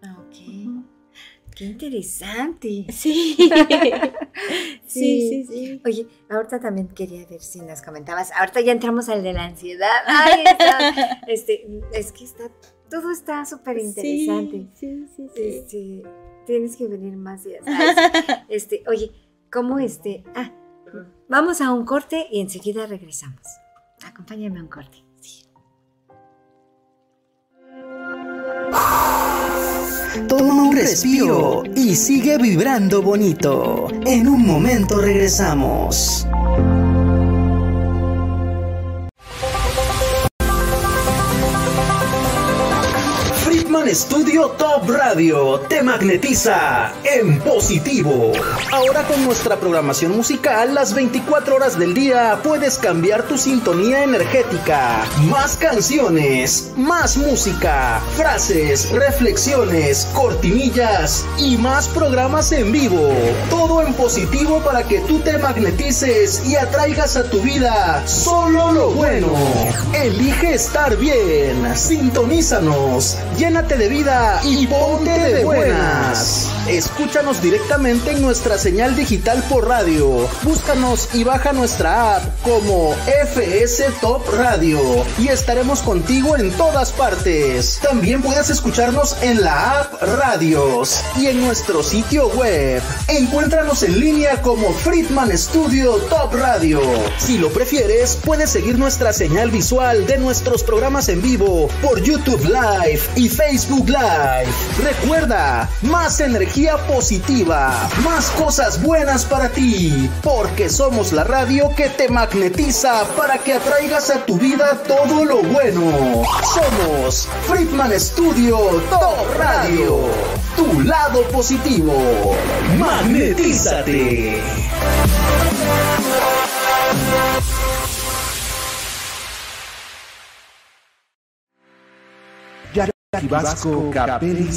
Ah, ok. Qué interesante. [laughs] Sí. sí. sí, sí, Oye, ahorita también quería ver si nos comentabas. Ahorita ya entramos al de la ansiedad. [laughs] Ay, este, es que está, todo está súper interesante. Sí, sí, sí. Este, tienes que venir más días. [laughs] este, oye, ¿cómo este? Ah, vamos a un corte y enseguida regresamos. Acompáñame a un corte. Toma un respiro y sigue vibrando bonito. En un momento regresamos. Estudio Top Radio te magnetiza en positivo. Ahora con nuestra programación musical, las 24 horas del día puedes cambiar tu sintonía energética. Más canciones, más música, frases, reflexiones, cortinillas y más programas en vivo. Todo en positivo para que tú te magnetices y atraigas a tu vida solo lo bueno. Elige estar bien. Sintonízanos. Llénate de vida y ponte de buenas. Escúchanos directamente en nuestra señal digital por radio. Búscanos y baja nuestra app como FS Top Radio y estaremos contigo en todas partes. También puedes escucharnos en la app Radios y en nuestro sitio web. Encuéntranos en línea como Friedman Studio Top Radio. Si lo prefieres, puedes seguir nuestra señal visual de nuestros programas en vivo por YouTube Live y Facebook Recuerda, más energía positiva, más cosas buenas para ti, porque somos la radio que te magnetiza para que atraigas a tu vida todo lo bueno. Somos Friedman Studio Top Radio, tu lado positivo. Magnetízate. Vasco Capelli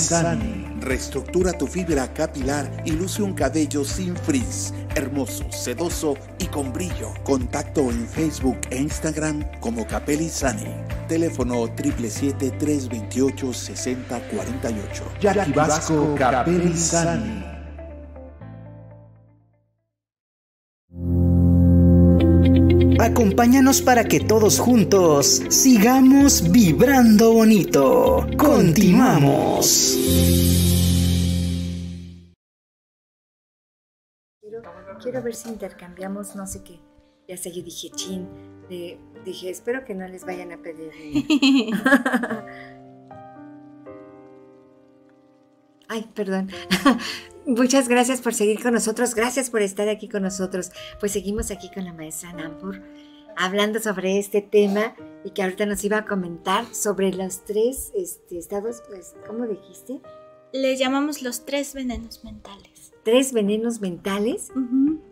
Reestructura tu fibra capilar y luce un cabello sin frizz, hermoso, sedoso y con brillo. Contacto en Facebook e Instagram como Capelli Sani. Teléfono 777-328-6048. Jackie Vasco Capelli Sani. Acompáñanos para que todos juntos sigamos vibrando bonito. Continuamos. Quiero, ver si intercambiamos no sé qué. Ya sé, yo dije, chin. dije, espero que no les vayan a pedir. [laughs] [laughs] Ay, perdón. Muchas gracias por seguir con nosotros, gracias por estar aquí con nosotros. Pues seguimos aquí con la maestra Nampur hablando sobre este tema y que ahorita nos iba a comentar sobre los tres este, estados, pues, ¿cómo dijiste? Le llamamos los tres venenos mentales tres venenos mentales.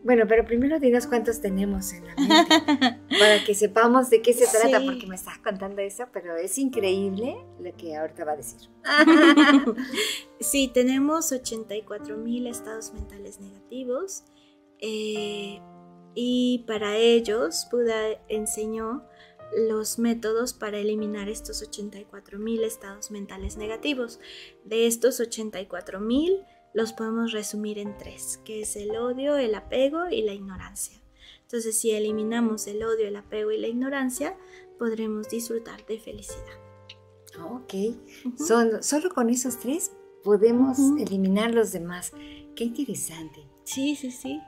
Bueno, pero primero dinos cuántos tenemos en la mente, para que sepamos de qué se trata, porque me estás contando eso, pero es increíble lo que ahorita va a decir. [laughs] sí, tenemos 84 mil estados mentales negativos eh, y para ellos Buda enseñó los métodos para eliminar estos 84 mil estados mentales negativos. De estos 84 mil, los podemos resumir en tres, que es el odio, el apego y la ignorancia. Entonces, si eliminamos el odio, el apego y la ignorancia, podremos disfrutar de felicidad. Ok, Son, solo con esos tres podemos eliminar los demás. Qué interesante. Sí, sí, sí.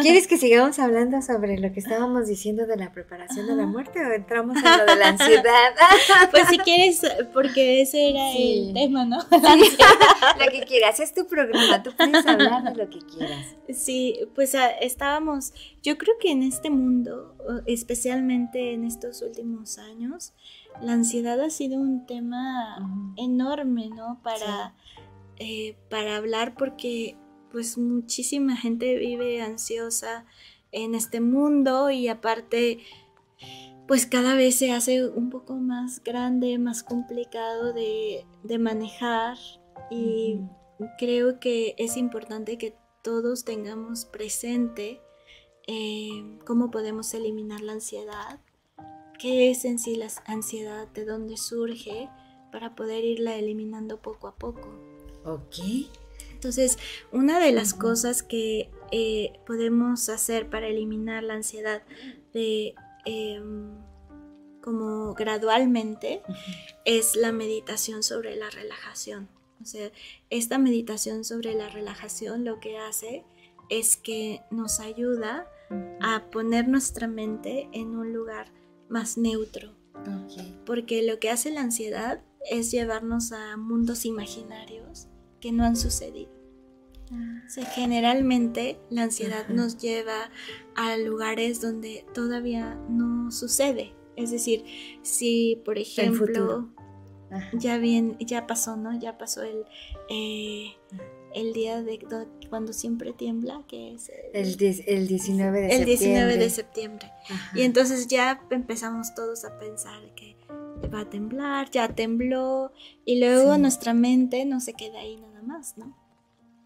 ¿Quieres que sigamos hablando sobre lo que estábamos diciendo de la preparación de la muerte o entramos en lo de la ansiedad? [laughs] Pues si quieres, porque ese era Sí. el tema, ¿no? lo [laughs] que quieras, es tu programa, tú puedes hablar de lo que quieras. Sí, pues ah, estábamos, yo creo que en este mundo, especialmente en estos últimos años, la ansiedad ha sido un tema enorme, ¿no? Para, eh, para hablar porque pues muchísima gente vive ansiosa en este mundo y aparte pues cada vez se hace un poco más grande, más complicado de, de manejar y creo que es importante que todos tengamos presente eh, cómo podemos eliminar la ansiedad, qué es en sí la ansiedad, de dónde surge, para poder irla eliminando poco a poco. Ok. Entonces, una de las cosas que eh, podemos hacer para eliminar la ansiedad de em, como gradualmente es la meditación sobre la relajación. O sea, esta meditación sobre la relajación lo que hace es que nos ayuda a poner nuestra mente en un lugar más neutro, porque lo que hace la ansiedad es llevarnos a mundos imaginarios que no han sucedido. O sea, generalmente la ansiedad Ajá. nos lleva a lugares donde todavía no sucede. Es decir, si por ejemplo ya bien, ya pasó, ¿no? Ya pasó el eh, el día de do- cuando siempre tiembla, que es el, El, el 19 de el septiembre. 19 de septiembre. Ajá. Y entonces ya empezamos todos a pensar que va a temblar, ya tembló, y luego Sí. nuestra mente no se queda ahí más, ¿no?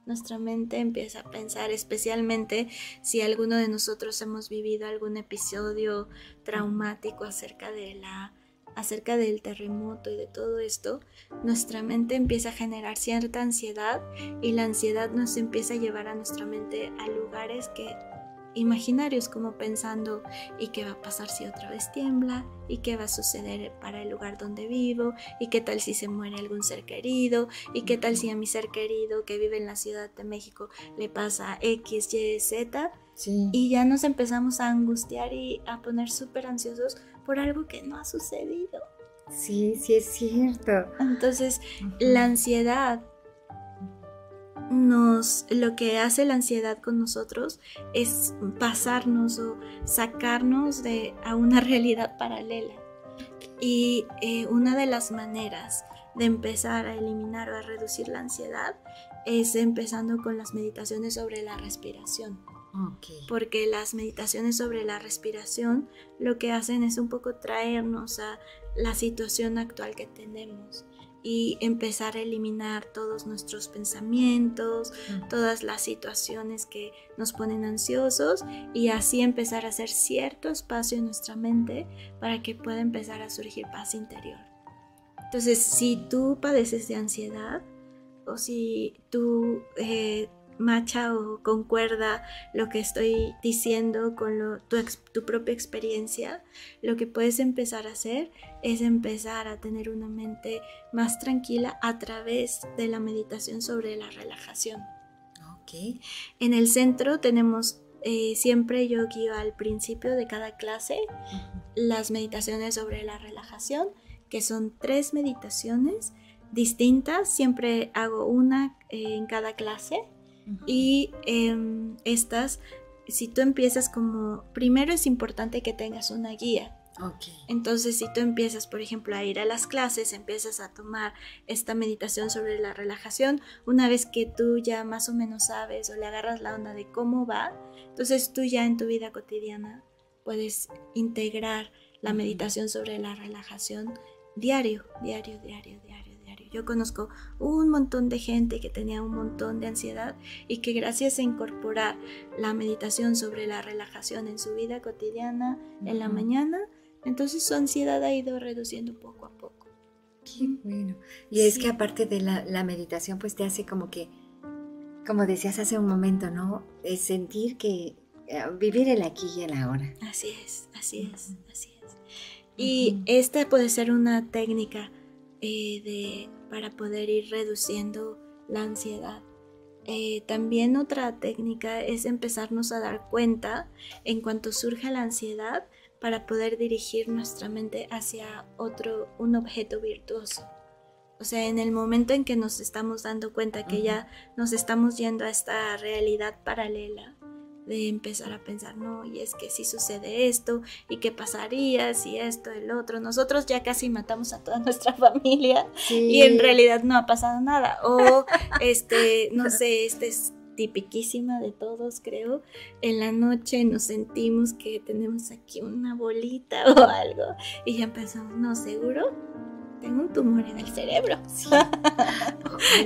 Nuestra mente empieza a pensar, especialmente si alguno de nosotros hemos vivido algún episodio traumático acerca de la acerca del terremoto y de todo esto, nuestra mente empieza a generar cierta ansiedad y la ansiedad nos empieza a llevar a nuestra mente a lugares que imaginarios como pensando ¿y qué va a pasar si otra vez tiembla? ¿y qué va a suceder para el lugar donde vivo? ¿y qué tal si se muere algún ser querido? ¿y qué tal si a mi ser querido que vive en la Ciudad de México le pasa X, Y, Z? Sí. Y ya nos empezamos a angustiar y a poner súper ansiosos por algo que no ha sucedido. Sí, sí es cierto. Entonces, la ansiedad nos lo que hace la ansiedad con nosotros es pasarnos o sacarnos de a una [laughs] realidad paralela. Y eh, una de las maneras de empezar a eliminar o a reducir la ansiedad es empezando con las meditaciones sobre la respiración. Porque las meditaciones sobre la respiración lo que hacen es un poco traernos a la situación actual que tenemos y empezar a eliminar todos nuestros pensamientos, todas las situaciones que nos ponen ansiosos y así empezar a hacer cierto espacio en nuestra mente para que pueda empezar a surgir paz interior. Entonces, si tú padeces de ansiedad o si tú eh, macha o concuerda lo que estoy diciendo con lo- tu, propia experiencia, lo que puedes empezar a hacer es empezar a tener una mente más tranquila a través de la meditación sobre la relajación. Ok. En el centro tenemos, eh, siempre yo guío al principio de cada clase las meditaciones sobre la relajación, que son tres meditaciones distintas, siempre hago una eh, en cada clase y em, estas, si tú empiezas como, primero es importante que tengas una guía. Ok. Entonces, si tú empiezas, por ejemplo, a ir a las clases, empiezas a tomar esta meditación sobre la relajación, una vez que tú ya más o menos sabes o le agarras la onda de cómo va, entonces tú ya en tu vida cotidiana puedes integrar la meditación sobre la relajación diario, diario, diario, diario. Yo conozco un montón de gente que tenía un montón de ansiedad y que gracias a incorporar la meditación sobre la relajación en su vida cotidiana, en la mañana, entonces su ansiedad ha ido reduciendo poco a poco. Qué bueno. Y es que aparte de la, la meditación, pues te hace como que, como decías hace un momento, ¿no? Es sentir que eh, vivir el aquí y el ahora. Así es, así es, así es. Y esta puede ser una técnica eh, de, para poder ir reduciendo la ansiedad. eh, también otra técnica es empezarnos a dar cuenta en cuanto surge la ansiedad para poder dirigir nuestra mente hacia otro, un objeto virtuoso. O sea, en el momento en que nos estamos dando cuenta que ya nos estamos yendo a esta realidad paralela, de empezar a pensar, no, y es que si sucede esto, y qué pasaría si esto, el otro. Nosotros ya casi matamos a toda [laughs] nuestra familia y en realidad no ha pasado nada. O, este, no sé, este es tipiquísima de todos, creo. En la noche nos sentimos que tenemos aquí una bolita [laughs] o algo y ya empezamos, no, seguro tengo un tumor en el cerebro. Sí.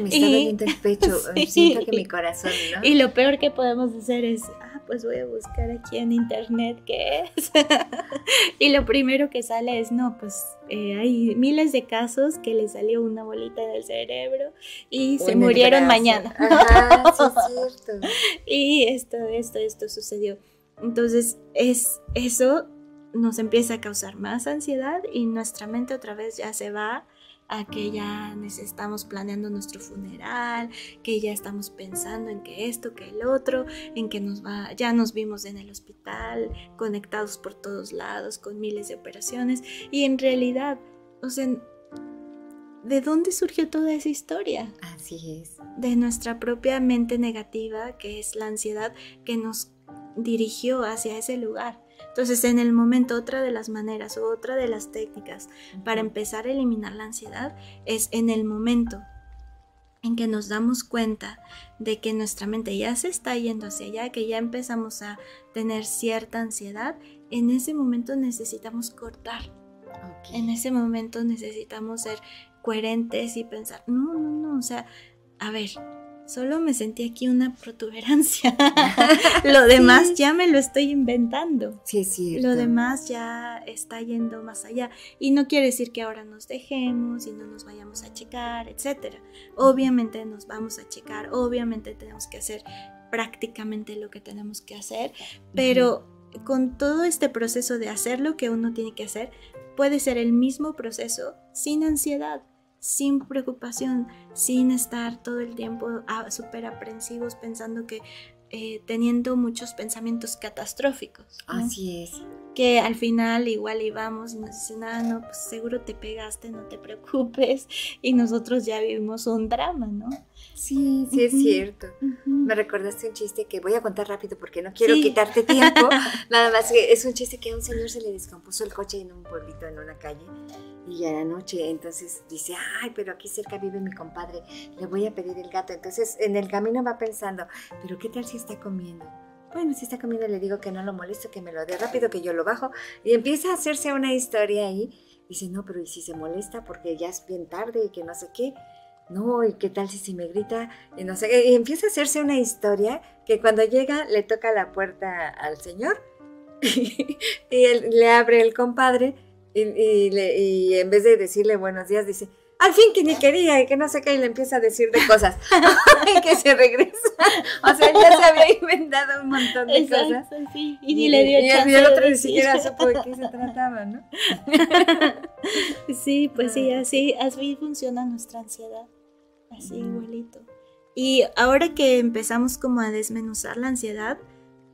me está [laughs] doliendo el pecho, siento que mi corazón, ¿no? Y lo peor que podemos hacer es, pues voy a buscar aquí en internet qué es. [laughs] y lo primero que sale es, no, pues eh, hay miles de casos que le salió una bolita en el cerebro y se murieron mañana. Ajá, sí es [laughs] cierto. y esto, esto, esto sucedió. Entonces, es eso nos empieza a causar más ansiedad y nuestra mente otra vez ya se va a que ya estamos planeando nuestro funeral, que ya estamos pensando en que esto, que el otro, en que nos va, ya nos vimos en el hospital, conectados por todos lados, con miles de operaciones, y en realidad, o sea, ¿de dónde surgió toda esa historia? Así es. De nuestra propia mente negativa, que es la ansiedad que nos dirigió hacia ese lugar. Entonces, en el momento, otra de las maneras o otra de las técnicas para empezar a eliminar la ansiedad es en el momento en que nos damos cuenta de que nuestra mente ya se está yendo hacia allá, que ya empezamos a tener cierta ansiedad, en ese momento necesitamos cortar. En ese momento necesitamos ser coherentes y pensar, no, no, no, o sea, a ver, solo me sentí aquí una protuberancia. [laughs] lo demás ya me lo estoy inventando. Sí, sí. Lo demás ya está yendo más allá. Y no quiere decir que ahora nos dejemos y no nos vayamos a checar, etc. Obviamente nos vamos a checar, obviamente tenemos que hacer prácticamente lo que tenemos que hacer, pero con todo este proceso de hacer lo que uno tiene que hacer, puede ser el mismo proceso sin ansiedad sin preocupación, sin estar todo el tiempo ah, súper aprensivos pensando que eh, teniendo muchos pensamientos catastróficos. Así es. Que al final igual íbamos y nos dicen, ah, no, pues seguro te pegaste, no te preocupes. Y nosotros ya vivimos un drama, ¿no? Sí, sí es cierto. Me recordaste un chiste que voy a contar rápido porque no quiero quitarte tiempo. [laughs] Nada más que es un chiste que a un señor se le descompuso el coche en un pueblito, en una calle y ya era noche, entonces dice, ay, pero aquí cerca vive mi compadre, le voy a pedir el gato. Entonces en el camino va pensando, pero ¿qué tal si está comiendo? Bueno, si está comiendo le digo que no lo molesto, que me lo dé rápido, que yo lo bajo. Y empieza a hacerse una historia ahí. Dice, no, pero ¿y si se molesta porque ya es bien tarde y que no sé qué? No, ¿y qué tal si, si me grita? Y no sé. Y empieza a hacerse una historia que cuando llega le toca la puerta al señor [laughs] y él, le abre el compadre y, en vez de decirle buenos días, dice, al fin que ni quería y que no sé qué, y le empieza a decir de cosas. [laughs] [laughs] y que se regresa. O sea, ya se había inventado un montón de cosas. Sí. Y, ni le dio chance. Y el otro ni siquiera supo de qué se trataba, ¿no? sí, pues sí, así, así funciona nuestra ansiedad. Así igualito. Y ahora que empezamos como a desmenuzar la ansiedad,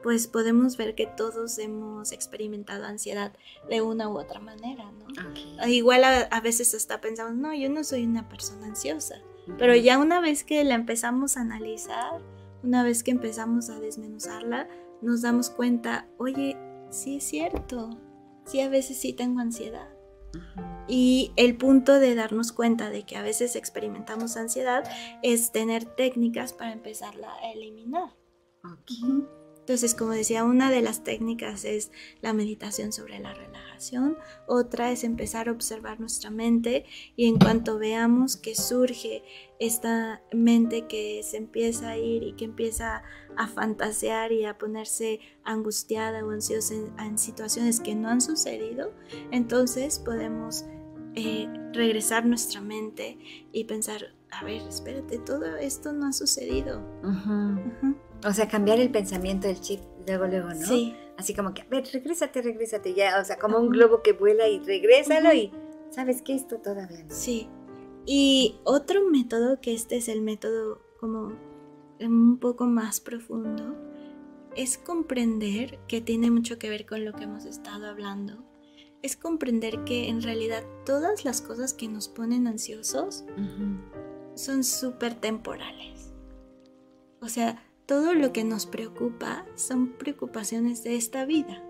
pues podemos ver que todos hemos experimentado ansiedad de una u otra manera, ¿no? Igual a, veces hasta pensamos, no, yo no soy una persona ansiosa, pero ya una vez que la empezamos a analizar, una vez que empezamos a desmenuzarla, nos damos cuenta, oye, sí es cierto, sí a veces sí tengo ansiedad. Y el punto de darnos cuenta de que a veces experimentamos ansiedad es tener técnicas para empezarla a eliminar. Okay. Entonces, como decía, una de las técnicas es la meditación sobre la relajación, otra es empezar a observar nuestra mente y en cuanto veamos que surge esta mente que se empieza a ir y que empieza a fantasear y a ponerse angustiada o ansiosa en, situaciones que no han sucedido, entonces podemos eh, regresar nuestra mente y pensar, a ver, espérate, todo esto no ha sucedido. O sea, cambiar el pensamiento del chip luego, luego, ¿no? Sí. Así como que, a ver, regrésate, regrésate ya. O sea, como un globo que vuela y regrésalo y, ¿sabes qué? Esto todavía no. Sí. Y otro método, que este es el método como un poco más profundo es comprender que tiene mucho que ver con lo que hemos estado hablando. Es comprender que en realidad todas las cosas que nos ponen ansiosos son súper temporales. O sea, todo lo que nos preocupa son preocupaciones de esta vida.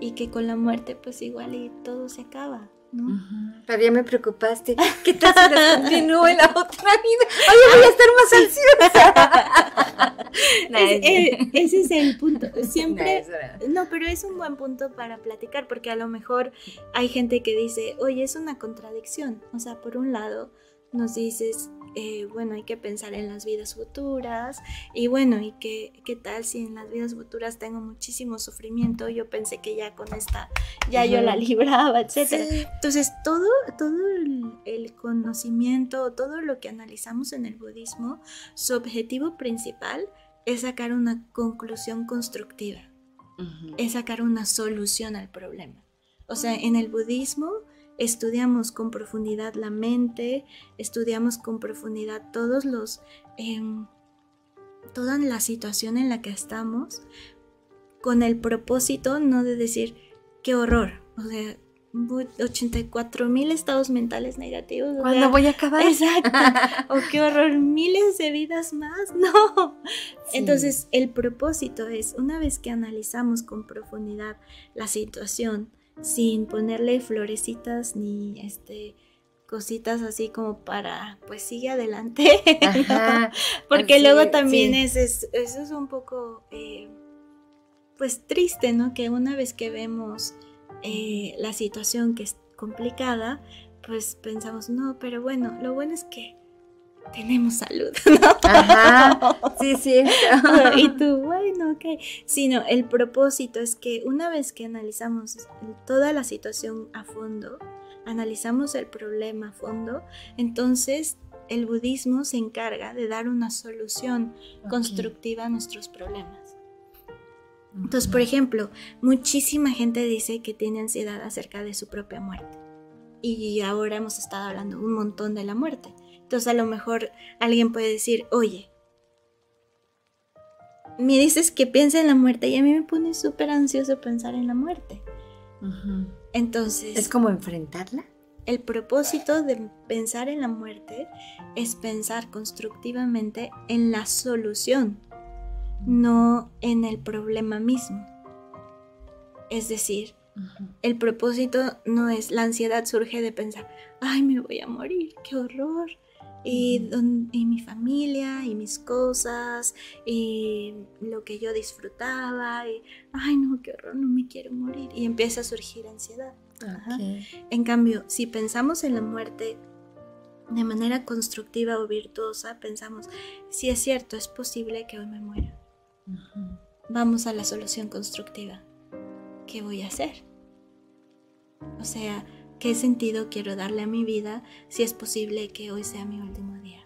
Y que con la muerte pues igual y todo se acaba. ¿no? Pero ya me preocupaste. ¿Qué tal si la [laughs] continúo en la otra vida? Oye, voy a estar más ansiosa. [laughs] Es- ese es el punto. Siempre. No, pero es un buen punto para platicar, porque a lo mejor hay gente que dice, oye, es una contradicción. O sea, por un lado, nos dices, eh, bueno, hay que pensar en las vidas futuras, y bueno, ¿y qué, qué tal si en las vidas futuras tengo muchísimo sufrimiento? Yo pensé que ya con esta, ya yo la libraba, etcétera. Entonces, todo, todo el, el conocimiento, todo lo que analizamos en el budismo, su objetivo principal es sacar una conclusión constructiva, es sacar una solución al problema. O sea, en el budismo estudiamos con profundidad la mente, estudiamos con profundidad todos los, em, toda la situación en la que estamos, con el propósito no de decir qué horror, o sea, 84 mil estados mentales negativos. o ¿Cuándo sea, voy a acabar? [laughs] Exacto. [laughs] O qué horror, miles de vidas más. [laughs] No. Sí. Entonces, el propósito es, una vez que analizamos con profundidad la situación, sin ponerle florecitas ni este cositas así como para, pues sigue adelante. [laughs] Porque luego también sí. es, es- eso es un poco, eh, pues triste, ¿no? Que una vez que vemos eh, la situación que es complicada, pues pensamos, no, pero bueno, lo bueno es que tenemos salud, [laughs] ¿no? Ajá. Sí, sí. [laughs] y tú, bueno, ok. Sino el propósito es que una vez que analizamos toda la situación a fondo, analizamos el problema a fondo, entonces el budismo se encarga de dar una solución constructiva a nuestros problemas. Entonces, por ejemplo, muchísima gente dice que tiene ansiedad acerca de su propia muerte. Y ahora hemos estado hablando un montón de la muerte. Entonces, a lo mejor alguien puede decir, oye, me dices que piensa en la muerte y a mí me pone súper ansioso pensar en la muerte. Entonces, Es como enfrentarla. el propósito de pensar en la muerte es pensar constructivamente en la solución, no en el problema mismo. Es decir, el propósito no es, la ansiedad surge de pensar, ay, me voy a morir, qué horror. Y, don- y mi familia, y mis cosas, y lo que yo disfrutaba, y, ay, no, qué horror, no me quiero morir. Y empieza a surgir ansiedad. Ajá. Ok. En cambio, si pensamos en la muerte de manera constructiva o virtuosa, pensamos, si es cierto, es posible que hoy me muera. Vamos a la solución constructiva. ¿Qué voy a hacer? O sea, ¿qué sentido quiero darle a mi vida si es posible que hoy sea mi último día?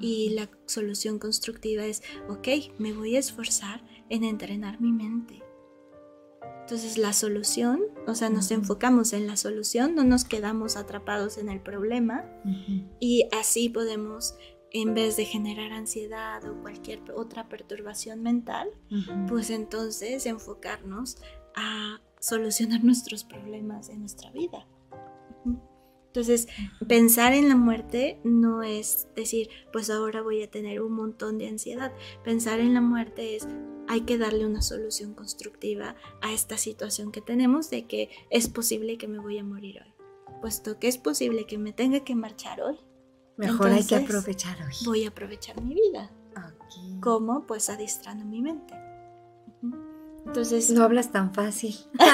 Y la solución constructiva es, ok, me voy a esforzar en entrenar mi mente. Entonces la solución, o sea, nos Ujú. enfocamos en la solución, no nos quedamos atrapados en el problema y así podemos, en vez de generar ansiedad o cualquier otra perturbación mental, pues entonces enfocarnos a solucionar [laughs] nuestros problemas en nuestra vida. Entonces, pensar en la muerte no es decir, pues ahora voy a tener un montón de ansiedad. Pensar en la muerte es, hay que darle una solución constructiva a esta situación que tenemos de que es posible que me voy a morir hoy. Puesto que es posible que me tenga que marchar hoy, Mejor hay que aprovechar hoy. voy a aprovechar mi vida. ¿Cómo? Pues adiestrando mi mente. Entonces, No hablas tan fácil. [laughs] no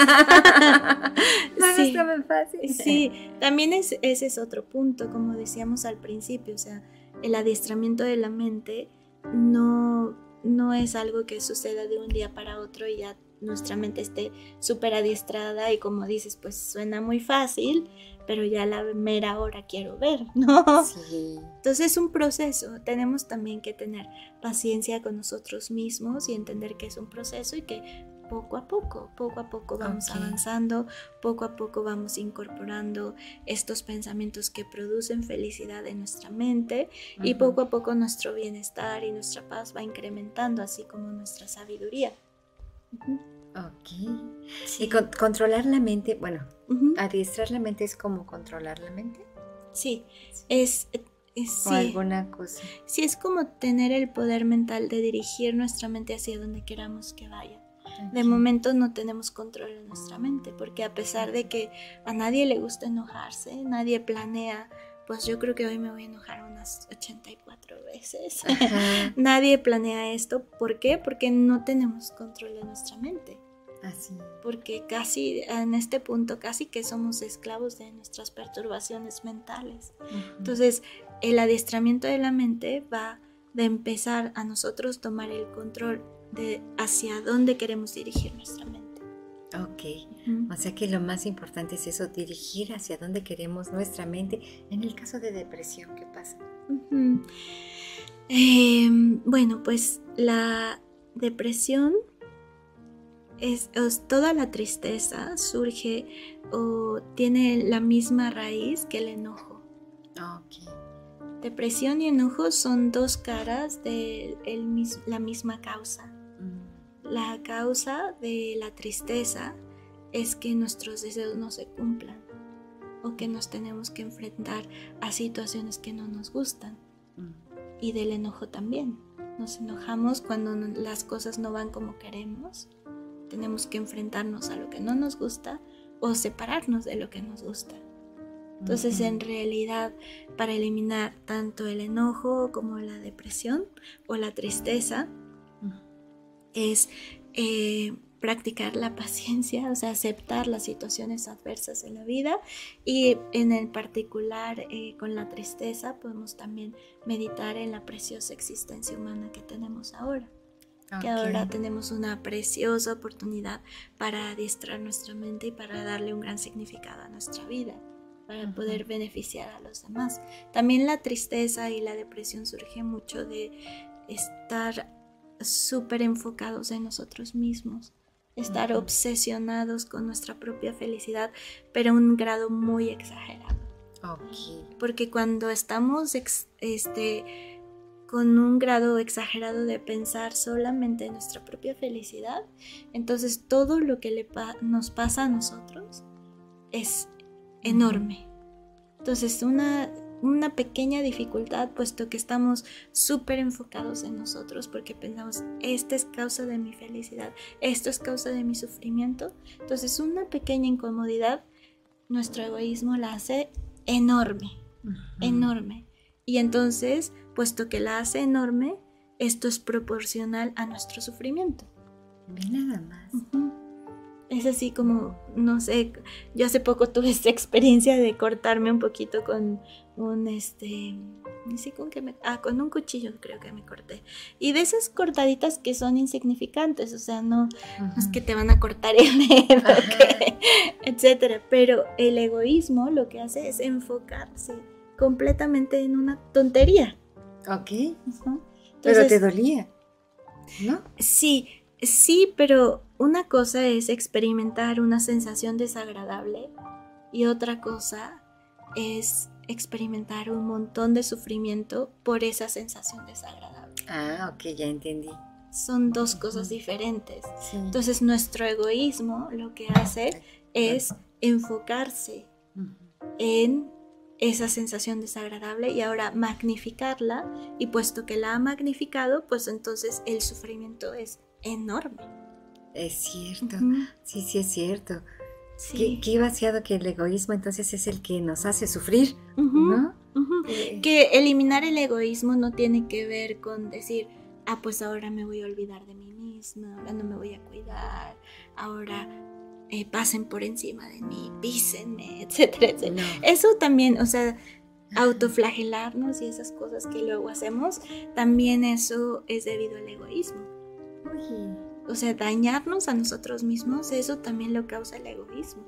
hablas Sí. tan fácil. Sí, también es, ese es otro punto, como decíamos al principio, o sea, el adiestramiento de la mente no, no es algo que suceda de un día para otro y ya nuestra mente esté súper adiestrada y como dices, pues suena muy fácil, pero ya la mera hora quiero ver, [laughs] ¿no? Sí. Entonces es un proceso, tenemos también que tener paciencia con nosotros mismos y entender que es un proceso y que poco a poco, poco a poco vamos avanzando, poco a poco vamos incorporando estos pensamientos que producen felicidad en nuestra mente y poco a poco nuestro bienestar y nuestra paz va incrementando, así como nuestra sabiduría. Ok. Y con- controlar la mente, bueno, adiestrar la mente es como controlar la mente. Sí, es, es- O sí. alguna cosa. Sí, es como tener el poder mental de dirigir nuestra mente hacia donde queramos que vaya. De momento no tenemos control en nuestra mente, porque a pesar de que a nadie le gusta enojarse, nadie planea, pues yo creo que hoy me voy a enojar unas 84 veces. [laughs] Nadie planea esto, ¿por qué? Porque no tenemos control de nuestra mente, así. porque casi en este punto casi que somos esclavos de nuestras perturbaciones mentales. Entonces, el adiestramiento de la mente va de empezar a nosotros tomar el control de hacia dónde queremos dirigir nuestra mente. Ok. O sea que lo más importante es eso, dirigir hacia dónde queremos nuestra mente. En el caso de depresión, ¿qué pasa? Em, bueno, pues la depresión es, es- toda la tristeza surge o tiene la misma raíz que el enojo. Ok. Depresión y enojo son dos caras de el la misma causa. La causa de la tristeza es que nuestros deseos no se cumplan o que nos tenemos que enfrentar a situaciones que no nos gustan. mm. Y del enojo también. Nos enojamos cuando no- las cosas no van como queremos. Tenemos que enfrentarnos a lo que no nos gusta o separarnos de lo que nos gusta. Entonces, en realidad, para eliminar tanto el enojo como la depresión o la tristeza, es eh, practicar la paciencia, o sea, aceptar las situaciones adversas en la vida y en el particular eh, con la tristeza podemos también meditar en la preciosa existencia humana que tenemos ahora que Ok. ahora tenemos una preciosa oportunidad para adiestrar nuestra mente y para darle un gran significado a nuestra vida, para poder beneficiar a los demás. También la tristeza y la depresión surge mucho de estar súper enfocados en nosotros mismos, estar obsesionados con nuestra propia felicidad, pero a un grado muy exagerado Ok. porque cuando estamos ex- este, con un grado exagerado de pensar solamente en nuestra propia felicidad, entonces todo lo que le pa- nos pasa a nosotros es enorme. Entonces una, una pequeña dificultad, puesto que estamos súper enfocados en nosotros, porque pensamos, esta es causa de mi felicidad, esto es causa de mi sufrimiento, entonces una pequeña incomodidad, nuestro egoísmo la hace enorme enorme. Y entonces, puesto que la hace enorme, esto es proporcional a nuestro sufrimiento. Ve nada más. Es así como, no sé, yo hace poco tuve esta [laughs] experiencia de cortarme un poquito con un, este, sé con qué me, ah, con un cuchillo creo que me corté. Y de esas cortaditas que son insignificantes, o sea, no, es que te van a cortar el [laughs] dedo, que- etcétera. Pero el egoísmo lo que hace es enfocarse completamente en una tontería. Ok. Pero te dolía. ¿No? sí, sí, pero una cosa es experimentar una sensación desagradable y otra cosa es experimentar un montón de sufrimiento por esa sensación desagradable. Ah, ok, ya entendí. Son dos cosas diferentes. Sí. Entonces nuestro egoísmo lo que hace es enfocarse en esa sensación desagradable y ahora magnificarla y puesto que la ha magnificado, pues entonces el sufrimiento es enorme. Es cierto. Sí, sí, es cierto. Sí. Qué, qué vaciado que el egoísmo entonces es el que nos hace sufrir, Ujú, ¿no? ujú. Eh, Que eliminar el egoísmo no tiene que ver con decir, ah, pues ahora me voy a olvidar de mí misma, ahora no me voy a cuidar, ahora eh, pasen por encima de mí, písenme, [laughs] etcétera, etcétera. no. Eso también, o sea, autoflagelarnos y esas cosas que luego hacemos, también eso es debido al egoísmo. Uy, O sea, dañarnos a nosotros mismos, eso también lo causa el egoísmo.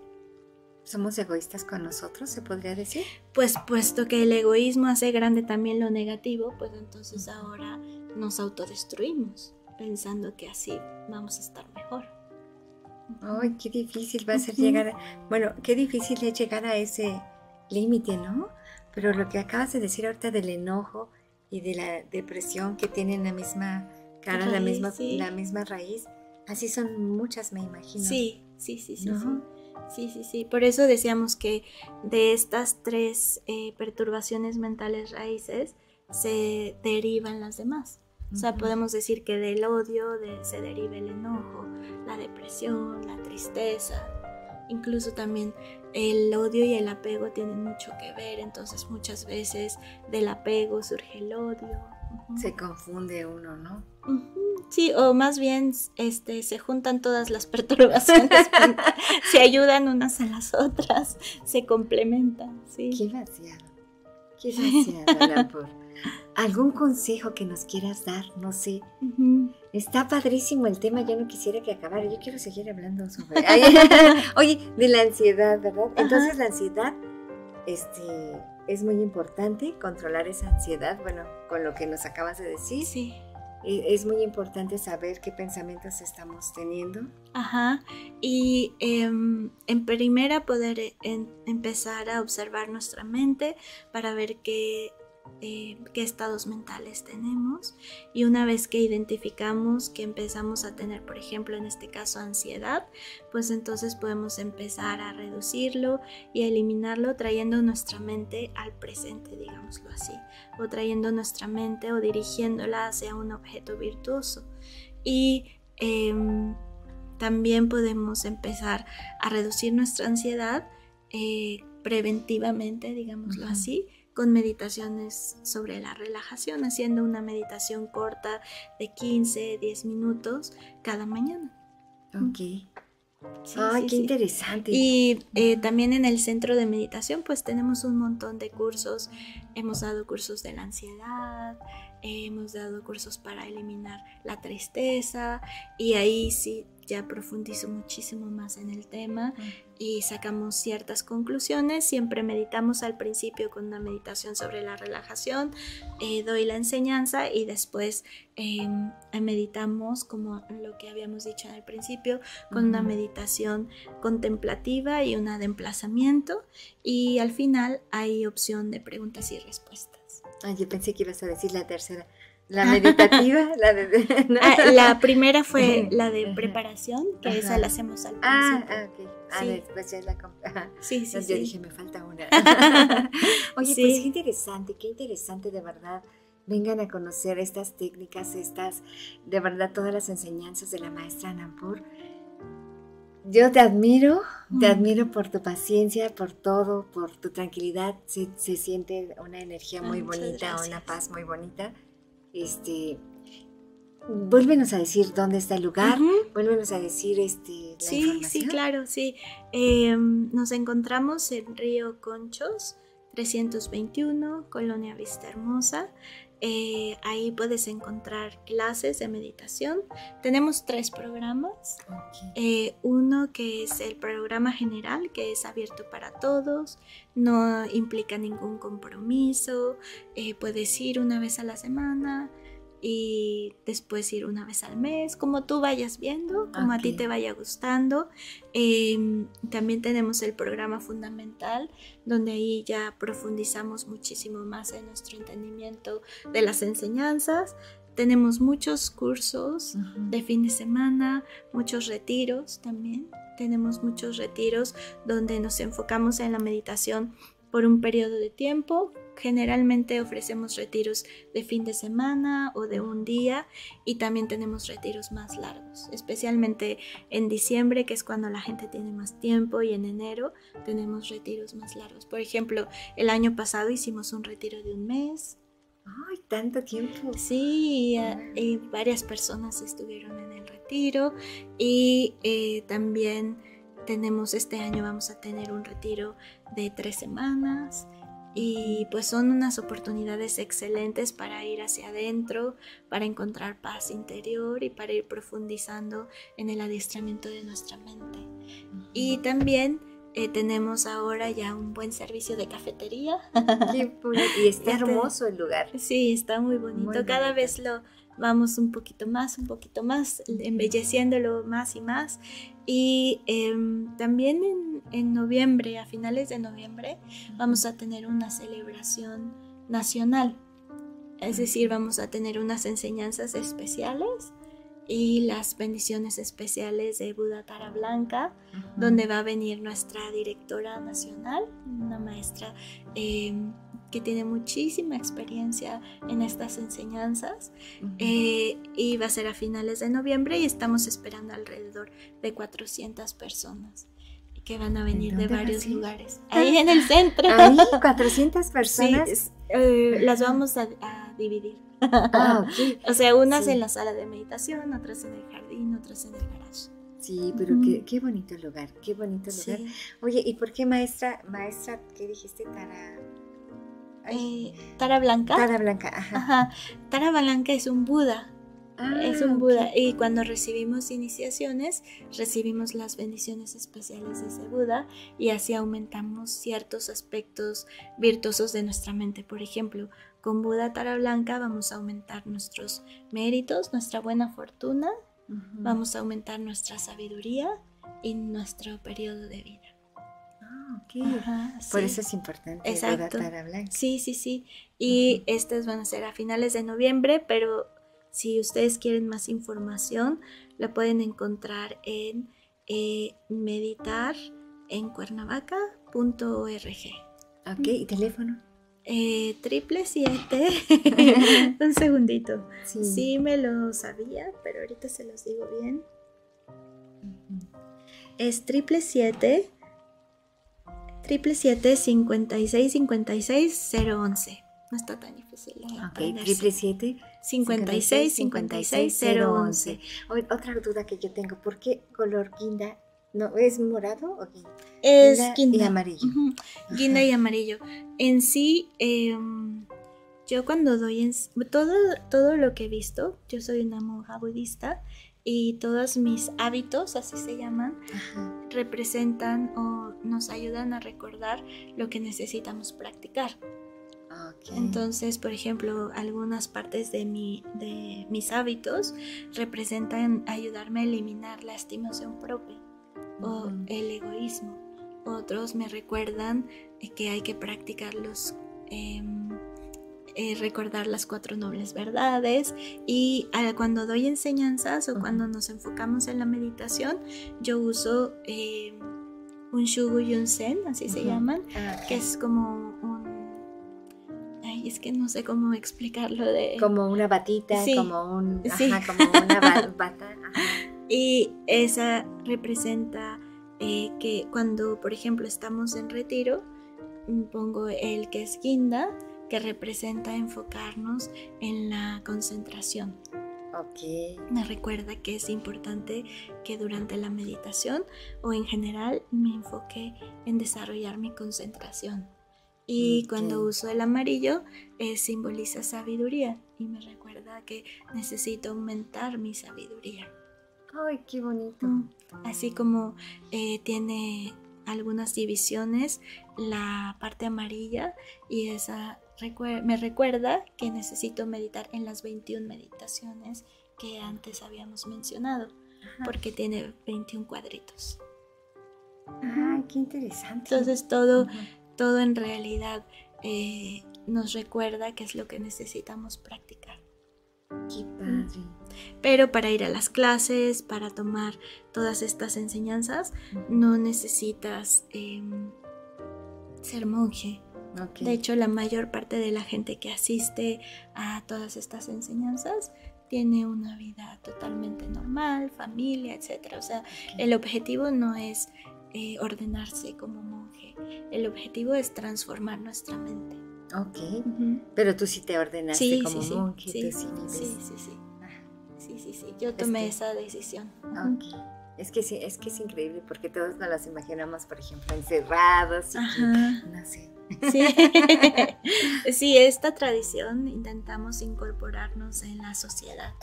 ¿Somos egoístas con nosotros, se podría decir? Pues puesto que el egoísmo hace grande también lo negativo, pues entonces ahora nos autodestruimos, pensando que así vamos a estar mejor. Ay, qué difícil va a ser llegar a, bueno, qué difícil es llegar a ese límite, ¿no? Pero lo que acabas de decir ahorita del enojo y de la depresión que tienen la misma cara, la Raíz, misma, sí. la misma raíz, así son muchas, me imagino. Sí, sí, sí, sí, ¿No? sí. Sí, sí, sí. Por eso decíamos que de estas tres eh, perturbaciones mentales raíces se derivan las demás. O sea, podemos decir que del odio de- se deriva el enojo, la depresión, la tristeza. Incluso también el odio y el apego tienen mucho que ver. Entonces muchas veces del apego surge el odio. Ujú. Se confunde uno, ¿no? Sí, o más bien este, se juntan todas las [laughs] perturbaciones, se ayudan unas a las otras, se complementan, sí. Qué vaciado. Qué vaciado. [laughs] ¿Algún consejo que nos quieras dar? No sé. Está padrísimo el tema, yo no quisiera que acabara, yo quiero seguir hablando sobre... [laughs] Oye, de la ansiedad, ¿verdad? Entonces la ansiedad, este, es muy importante controlar esa ansiedad, bueno, con lo que nos acabas de decir, Sí, es muy importante saber qué pensamientos estamos teniendo. ajá. Y em, en primera poder eh, en- empezar a observar nuestra mente para ver qué, eh, qué estados mentales tenemos. Y una vez que identificamos que empezamos a tener, por ejemplo, en este caso ansiedad, pues entonces podemos empezar a reducirlo y a eliminarlo trayendo nuestra mente al presente, digámoslo así, o trayendo nuestra mente o dirigiéndola hacia un objeto virtuoso. Y em, también podemos empezar a reducir nuestra ansiedad eh, preventivamente, digámoslo así, con meditaciones sobre la relajación, haciendo una meditación corta de 15, 10 minutos cada mañana. Ok. Sí, Ay, sí, qué sí. interesante. Y eh, también en el centro de meditación pues tenemos un montón de cursos. Hemos dado cursos de la ansiedad, hemos dado cursos para eliminar la tristeza y ahí sí ya profundizo muchísimo más en el tema y sacamos ciertas conclusiones. Siempre meditamos al principio con una meditación sobre la relajación, eh, doy la enseñanza y después eh, meditamos como lo que habíamos dicho el principio con una meditación contemplativa y una de emplazamiento y al final hay opción de preguntas y respuestas. Ay, yo pensé que ibas a decir la tercera. La meditativa, la de... [laughs] no. Ah, la primera fue la de preparación, que Ajá. esa la hacemos al Ah, principio. ah, ok. Ah, Sí. después ya la... ajá. Sí, sí, Entonces yo sí. dije, me falta una. [laughs] [laughs] Oye, Sí. pues qué interesante, qué interesante de verdad. Vengan a conocer estas técnicas, estas, de verdad, todas las enseñanzas de la maestra Nampur. Yo te admiro, te Mm. admiro por tu paciencia, por todo, por tu tranquilidad. Se, se siente una energía Ah, muy muchas bonita, una paz muy bonita. Este, vuélvenos a decir dónde está el lugar, Ujú. vuélvenos a decir este, la Sí, información. sí, claro, sí. Eh, nos encontramos en Río Conchos, 321, Colonia Vista Hermosa. Eh, ahí puedes encontrar clases de meditación. Tenemos tres programas. Eh, uno que es el programa general, que es abierto para todos, no implica ningún compromiso, eh, puedes ir una vez a la semana y después ir una vez al mes, como tú vayas viendo, como a ti te vaya gustando. Eh, también tenemos el programa fundamental, donde ahí ya profundizamos muchísimo más en nuestro entendimiento de las enseñanzas. Tenemos muchos cursos de fin de semana, muchos retiros también. Tenemos muchos retiros donde nos enfocamos en la meditación por un periodo de tiempo. Generalmente ofrecemos retiros de fin de semana o de un día y también tenemos retiros más largos, especialmente en diciembre, que es cuando la gente tiene más tiempo, y en enero tenemos retiros más largos. Por ejemplo, el año pasado hicimos un retiro de un mes, Ay, tanto tiempo. Sí, eh, y varias personas estuvieron en el retiro y eh, también tenemos este año vamos a tener un retiro de tres semanas y pues son unas oportunidades excelentes para ir hacia adentro, para encontrar paz interior y para ir profundizando en el adiestramiento de nuestra mente. Y también eh, tenemos ahora ya un buen servicio de cafetería. Qué. Y está [laughs] hermoso el lugar. Sí, está muy bonito. Muy Cada bonito. vez lo vamos un poquito más, un poquito más, embelleciéndolo más y más. Y em, también en, en, noviembre, a finales de noviembre, vamos a tener una celebración nacional. Es decir, vamos a tener unas enseñanzas especiales y las bendiciones especiales de Buda Tara Blanca, donde va a venir nuestra directora nacional, una maestra em, que tiene muchísima experiencia en estas enseñanzas eh, y va a ser a finales de noviembre y estamos esperando alrededor de 400 personas que van a venir de varios lugares. Ahí en el centro. [laughs] Ahí, [laughs] 400 personas. Eh, las vamos a dividir. Ah, [laughs] o sea, unas en la sala de meditación, otras en el jardín, otras en el garage. Sí, pero qué, bonito lugar, qué bonito lugar. Oye, ¿y por qué maestra, maestra, qué dijiste, Tara? Eh, Tara Blanca. Tara Blanca, ajá. Tara Blanca es un Buda. Ah, es un Buda. Y cuando recibimos iniciaciones, recibimos las bendiciones especiales de ese Buda y así aumentamos ciertos aspectos virtuosos de nuestra mente. Por ejemplo, con Buda Tara Blanca vamos a aumentar nuestros méritos, nuestra buena fortuna, vamos a aumentar nuestra sabiduría y nuestro periodo de vida. Ah, ok. Por eso es importante Exacto. Sí, sí, sí. Y estas van a ser a finales de noviembre, pero si ustedes quieren más información, la pueden encontrar en eh, meditar en Ok, ¿y teléfono? Eh, triple siete. [laughs] Un segundito. Sí. me lo sabía, pero ahorita se los digo bien. Es. Triple siete cincuenta y seis cincuenta y seis cero once. No está tan difícil. Ok, triple siete. 56 56 011. Otra duda que yo tengo, ¿por qué color guinda no, ¿es morado o guinda? Es guinda, y amarillo. Guinda y amarillo. En sí, em, yo cuando doy en, todo, todo lo que he visto, yo soy una monja budista y todos mis hábitos, así se llaman, representan o nos ayudan a recordar lo que necesitamos practicar. Entonces, por ejemplo, algunas partes de, mi, de mis hábitos representan ayudarme a eliminar la estimación propia o el egoísmo. Otros me recuerdan que hay que practicar los, em, eh, recordar las cuatro nobles verdades y cuando doy enseñanzas o cuando nos enfocamos en la meditación, yo uso em, un shugu y un zen, así se llaman, ah, que es como un... Ay, es que no sé cómo explicarlo de... Como una batita, como un... Ajá, como una [laughs] bata. Y esa representa eh, que cuando, por ejemplo, estamos en retiro, mm, pongo el que es guinda, que representa enfocarnos en la concentración. Okay. Me recuerda que es importante que durante la meditación o en general me enfoque en desarrollar mi concentración. Y cuando uso el amarillo, eh, simboliza sabiduría y me recuerda que necesito aumentar mi sabiduría. Ay, qué bonito. Así como eh, tiene algunas divisiones, la parte amarilla y esa me recuerda que necesito meditar en las 21 meditaciones que antes habíamos mencionado, porque tiene 21 cuadritos. Ay, qué interesante. Entonces todo, todo en realidad eh, nos recuerda qué es lo que necesitamos practicar. Qué padre. Pero para ir a las clases, para tomar todas estas enseñanzas, no necesitas em, ser monje. De hecho, la mayor parte de la gente que asiste a todas estas enseñanzas tiene una vida totalmente normal, familia, etc. O sea, el objetivo no es eh, ordenarse como monje, el objetivo es transformar nuestra mente. Ok, pero tú sí te ordenaste como monje, sí, sí, sí, sí, sí. Sí, sí, sí, yo tomé esa decisión. Ok. Es que sí, es que es increíble porque todos nos las imaginamos, por ejemplo, encerrados. Ajá. no sé. Sí. [laughs] sí, esta tradición intentamos incorporarnos en la sociedad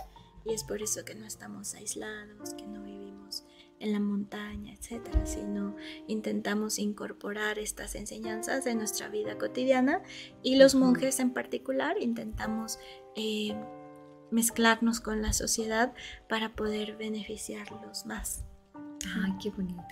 y es por eso que no estamos aislados, que no vivimos en la montaña, etcétera, sino intentamos incorporar estas enseñanzas en nuestra vida cotidiana y los monjes en particular intentamos eh, mezclarnos con la sociedad para poder beneficiarlos más. Ay, qué bonito.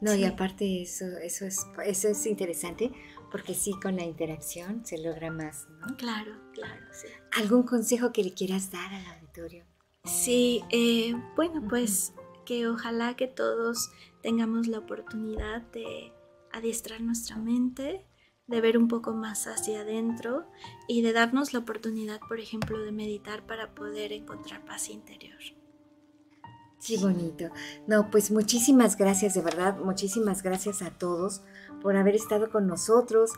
No, y Sí. aparte eso, eso es, eso es interesante porque sí, con la interacción se logra más, ¿no? Claro, claro, sí. ¿Algún consejo que le quieras dar al auditorio? Sí, eh, bueno, pues que ojalá que todos tengamos la oportunidad de adiestrar nuestra mente, de ver un poco más hacia adentro y de darnos la oportunidad, por ejemplo, de meditar para poder encontrar paz interior. Qué bonito. No, pues muchísimas gracias, de verdad, muchísimas gracias a todos por haber estado con nosotros.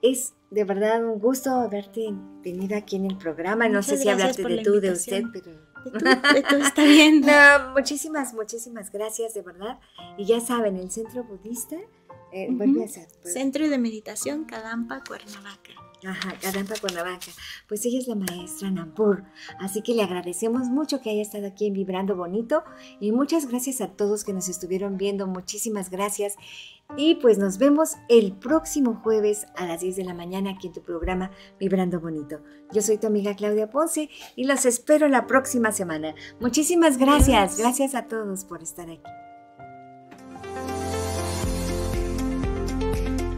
Es de verdad un gusto haberte tenido aquí en el programa. No sé Muchas si por de tú, de usted, pero... De tú, de tú está bien. [laughs] No, muchísimas, muchísimas gracias, de verdad. Y ya saben, el Centro Budista, eh, a ser. Centro de Meditación Cadampa, Cuernavaca. Ajá, Cadampa Cuernavaca. Pues ella es la maestra Nampur. Así que le agradecemos mucho que haya estado aquí en Vibrando Bonito. Y muchas gracias a todos que nos estuvieron viendo. Muchísimas gracias. Y pues nos vemos el próximo jueves a las 10 de la mañana aquí en tu programa Vibrando Bonito. Yo soy tu amiga Claudia Ponce y los espero la próxima semana. Muchísimas gracias. Gracias a todos por estar aquí.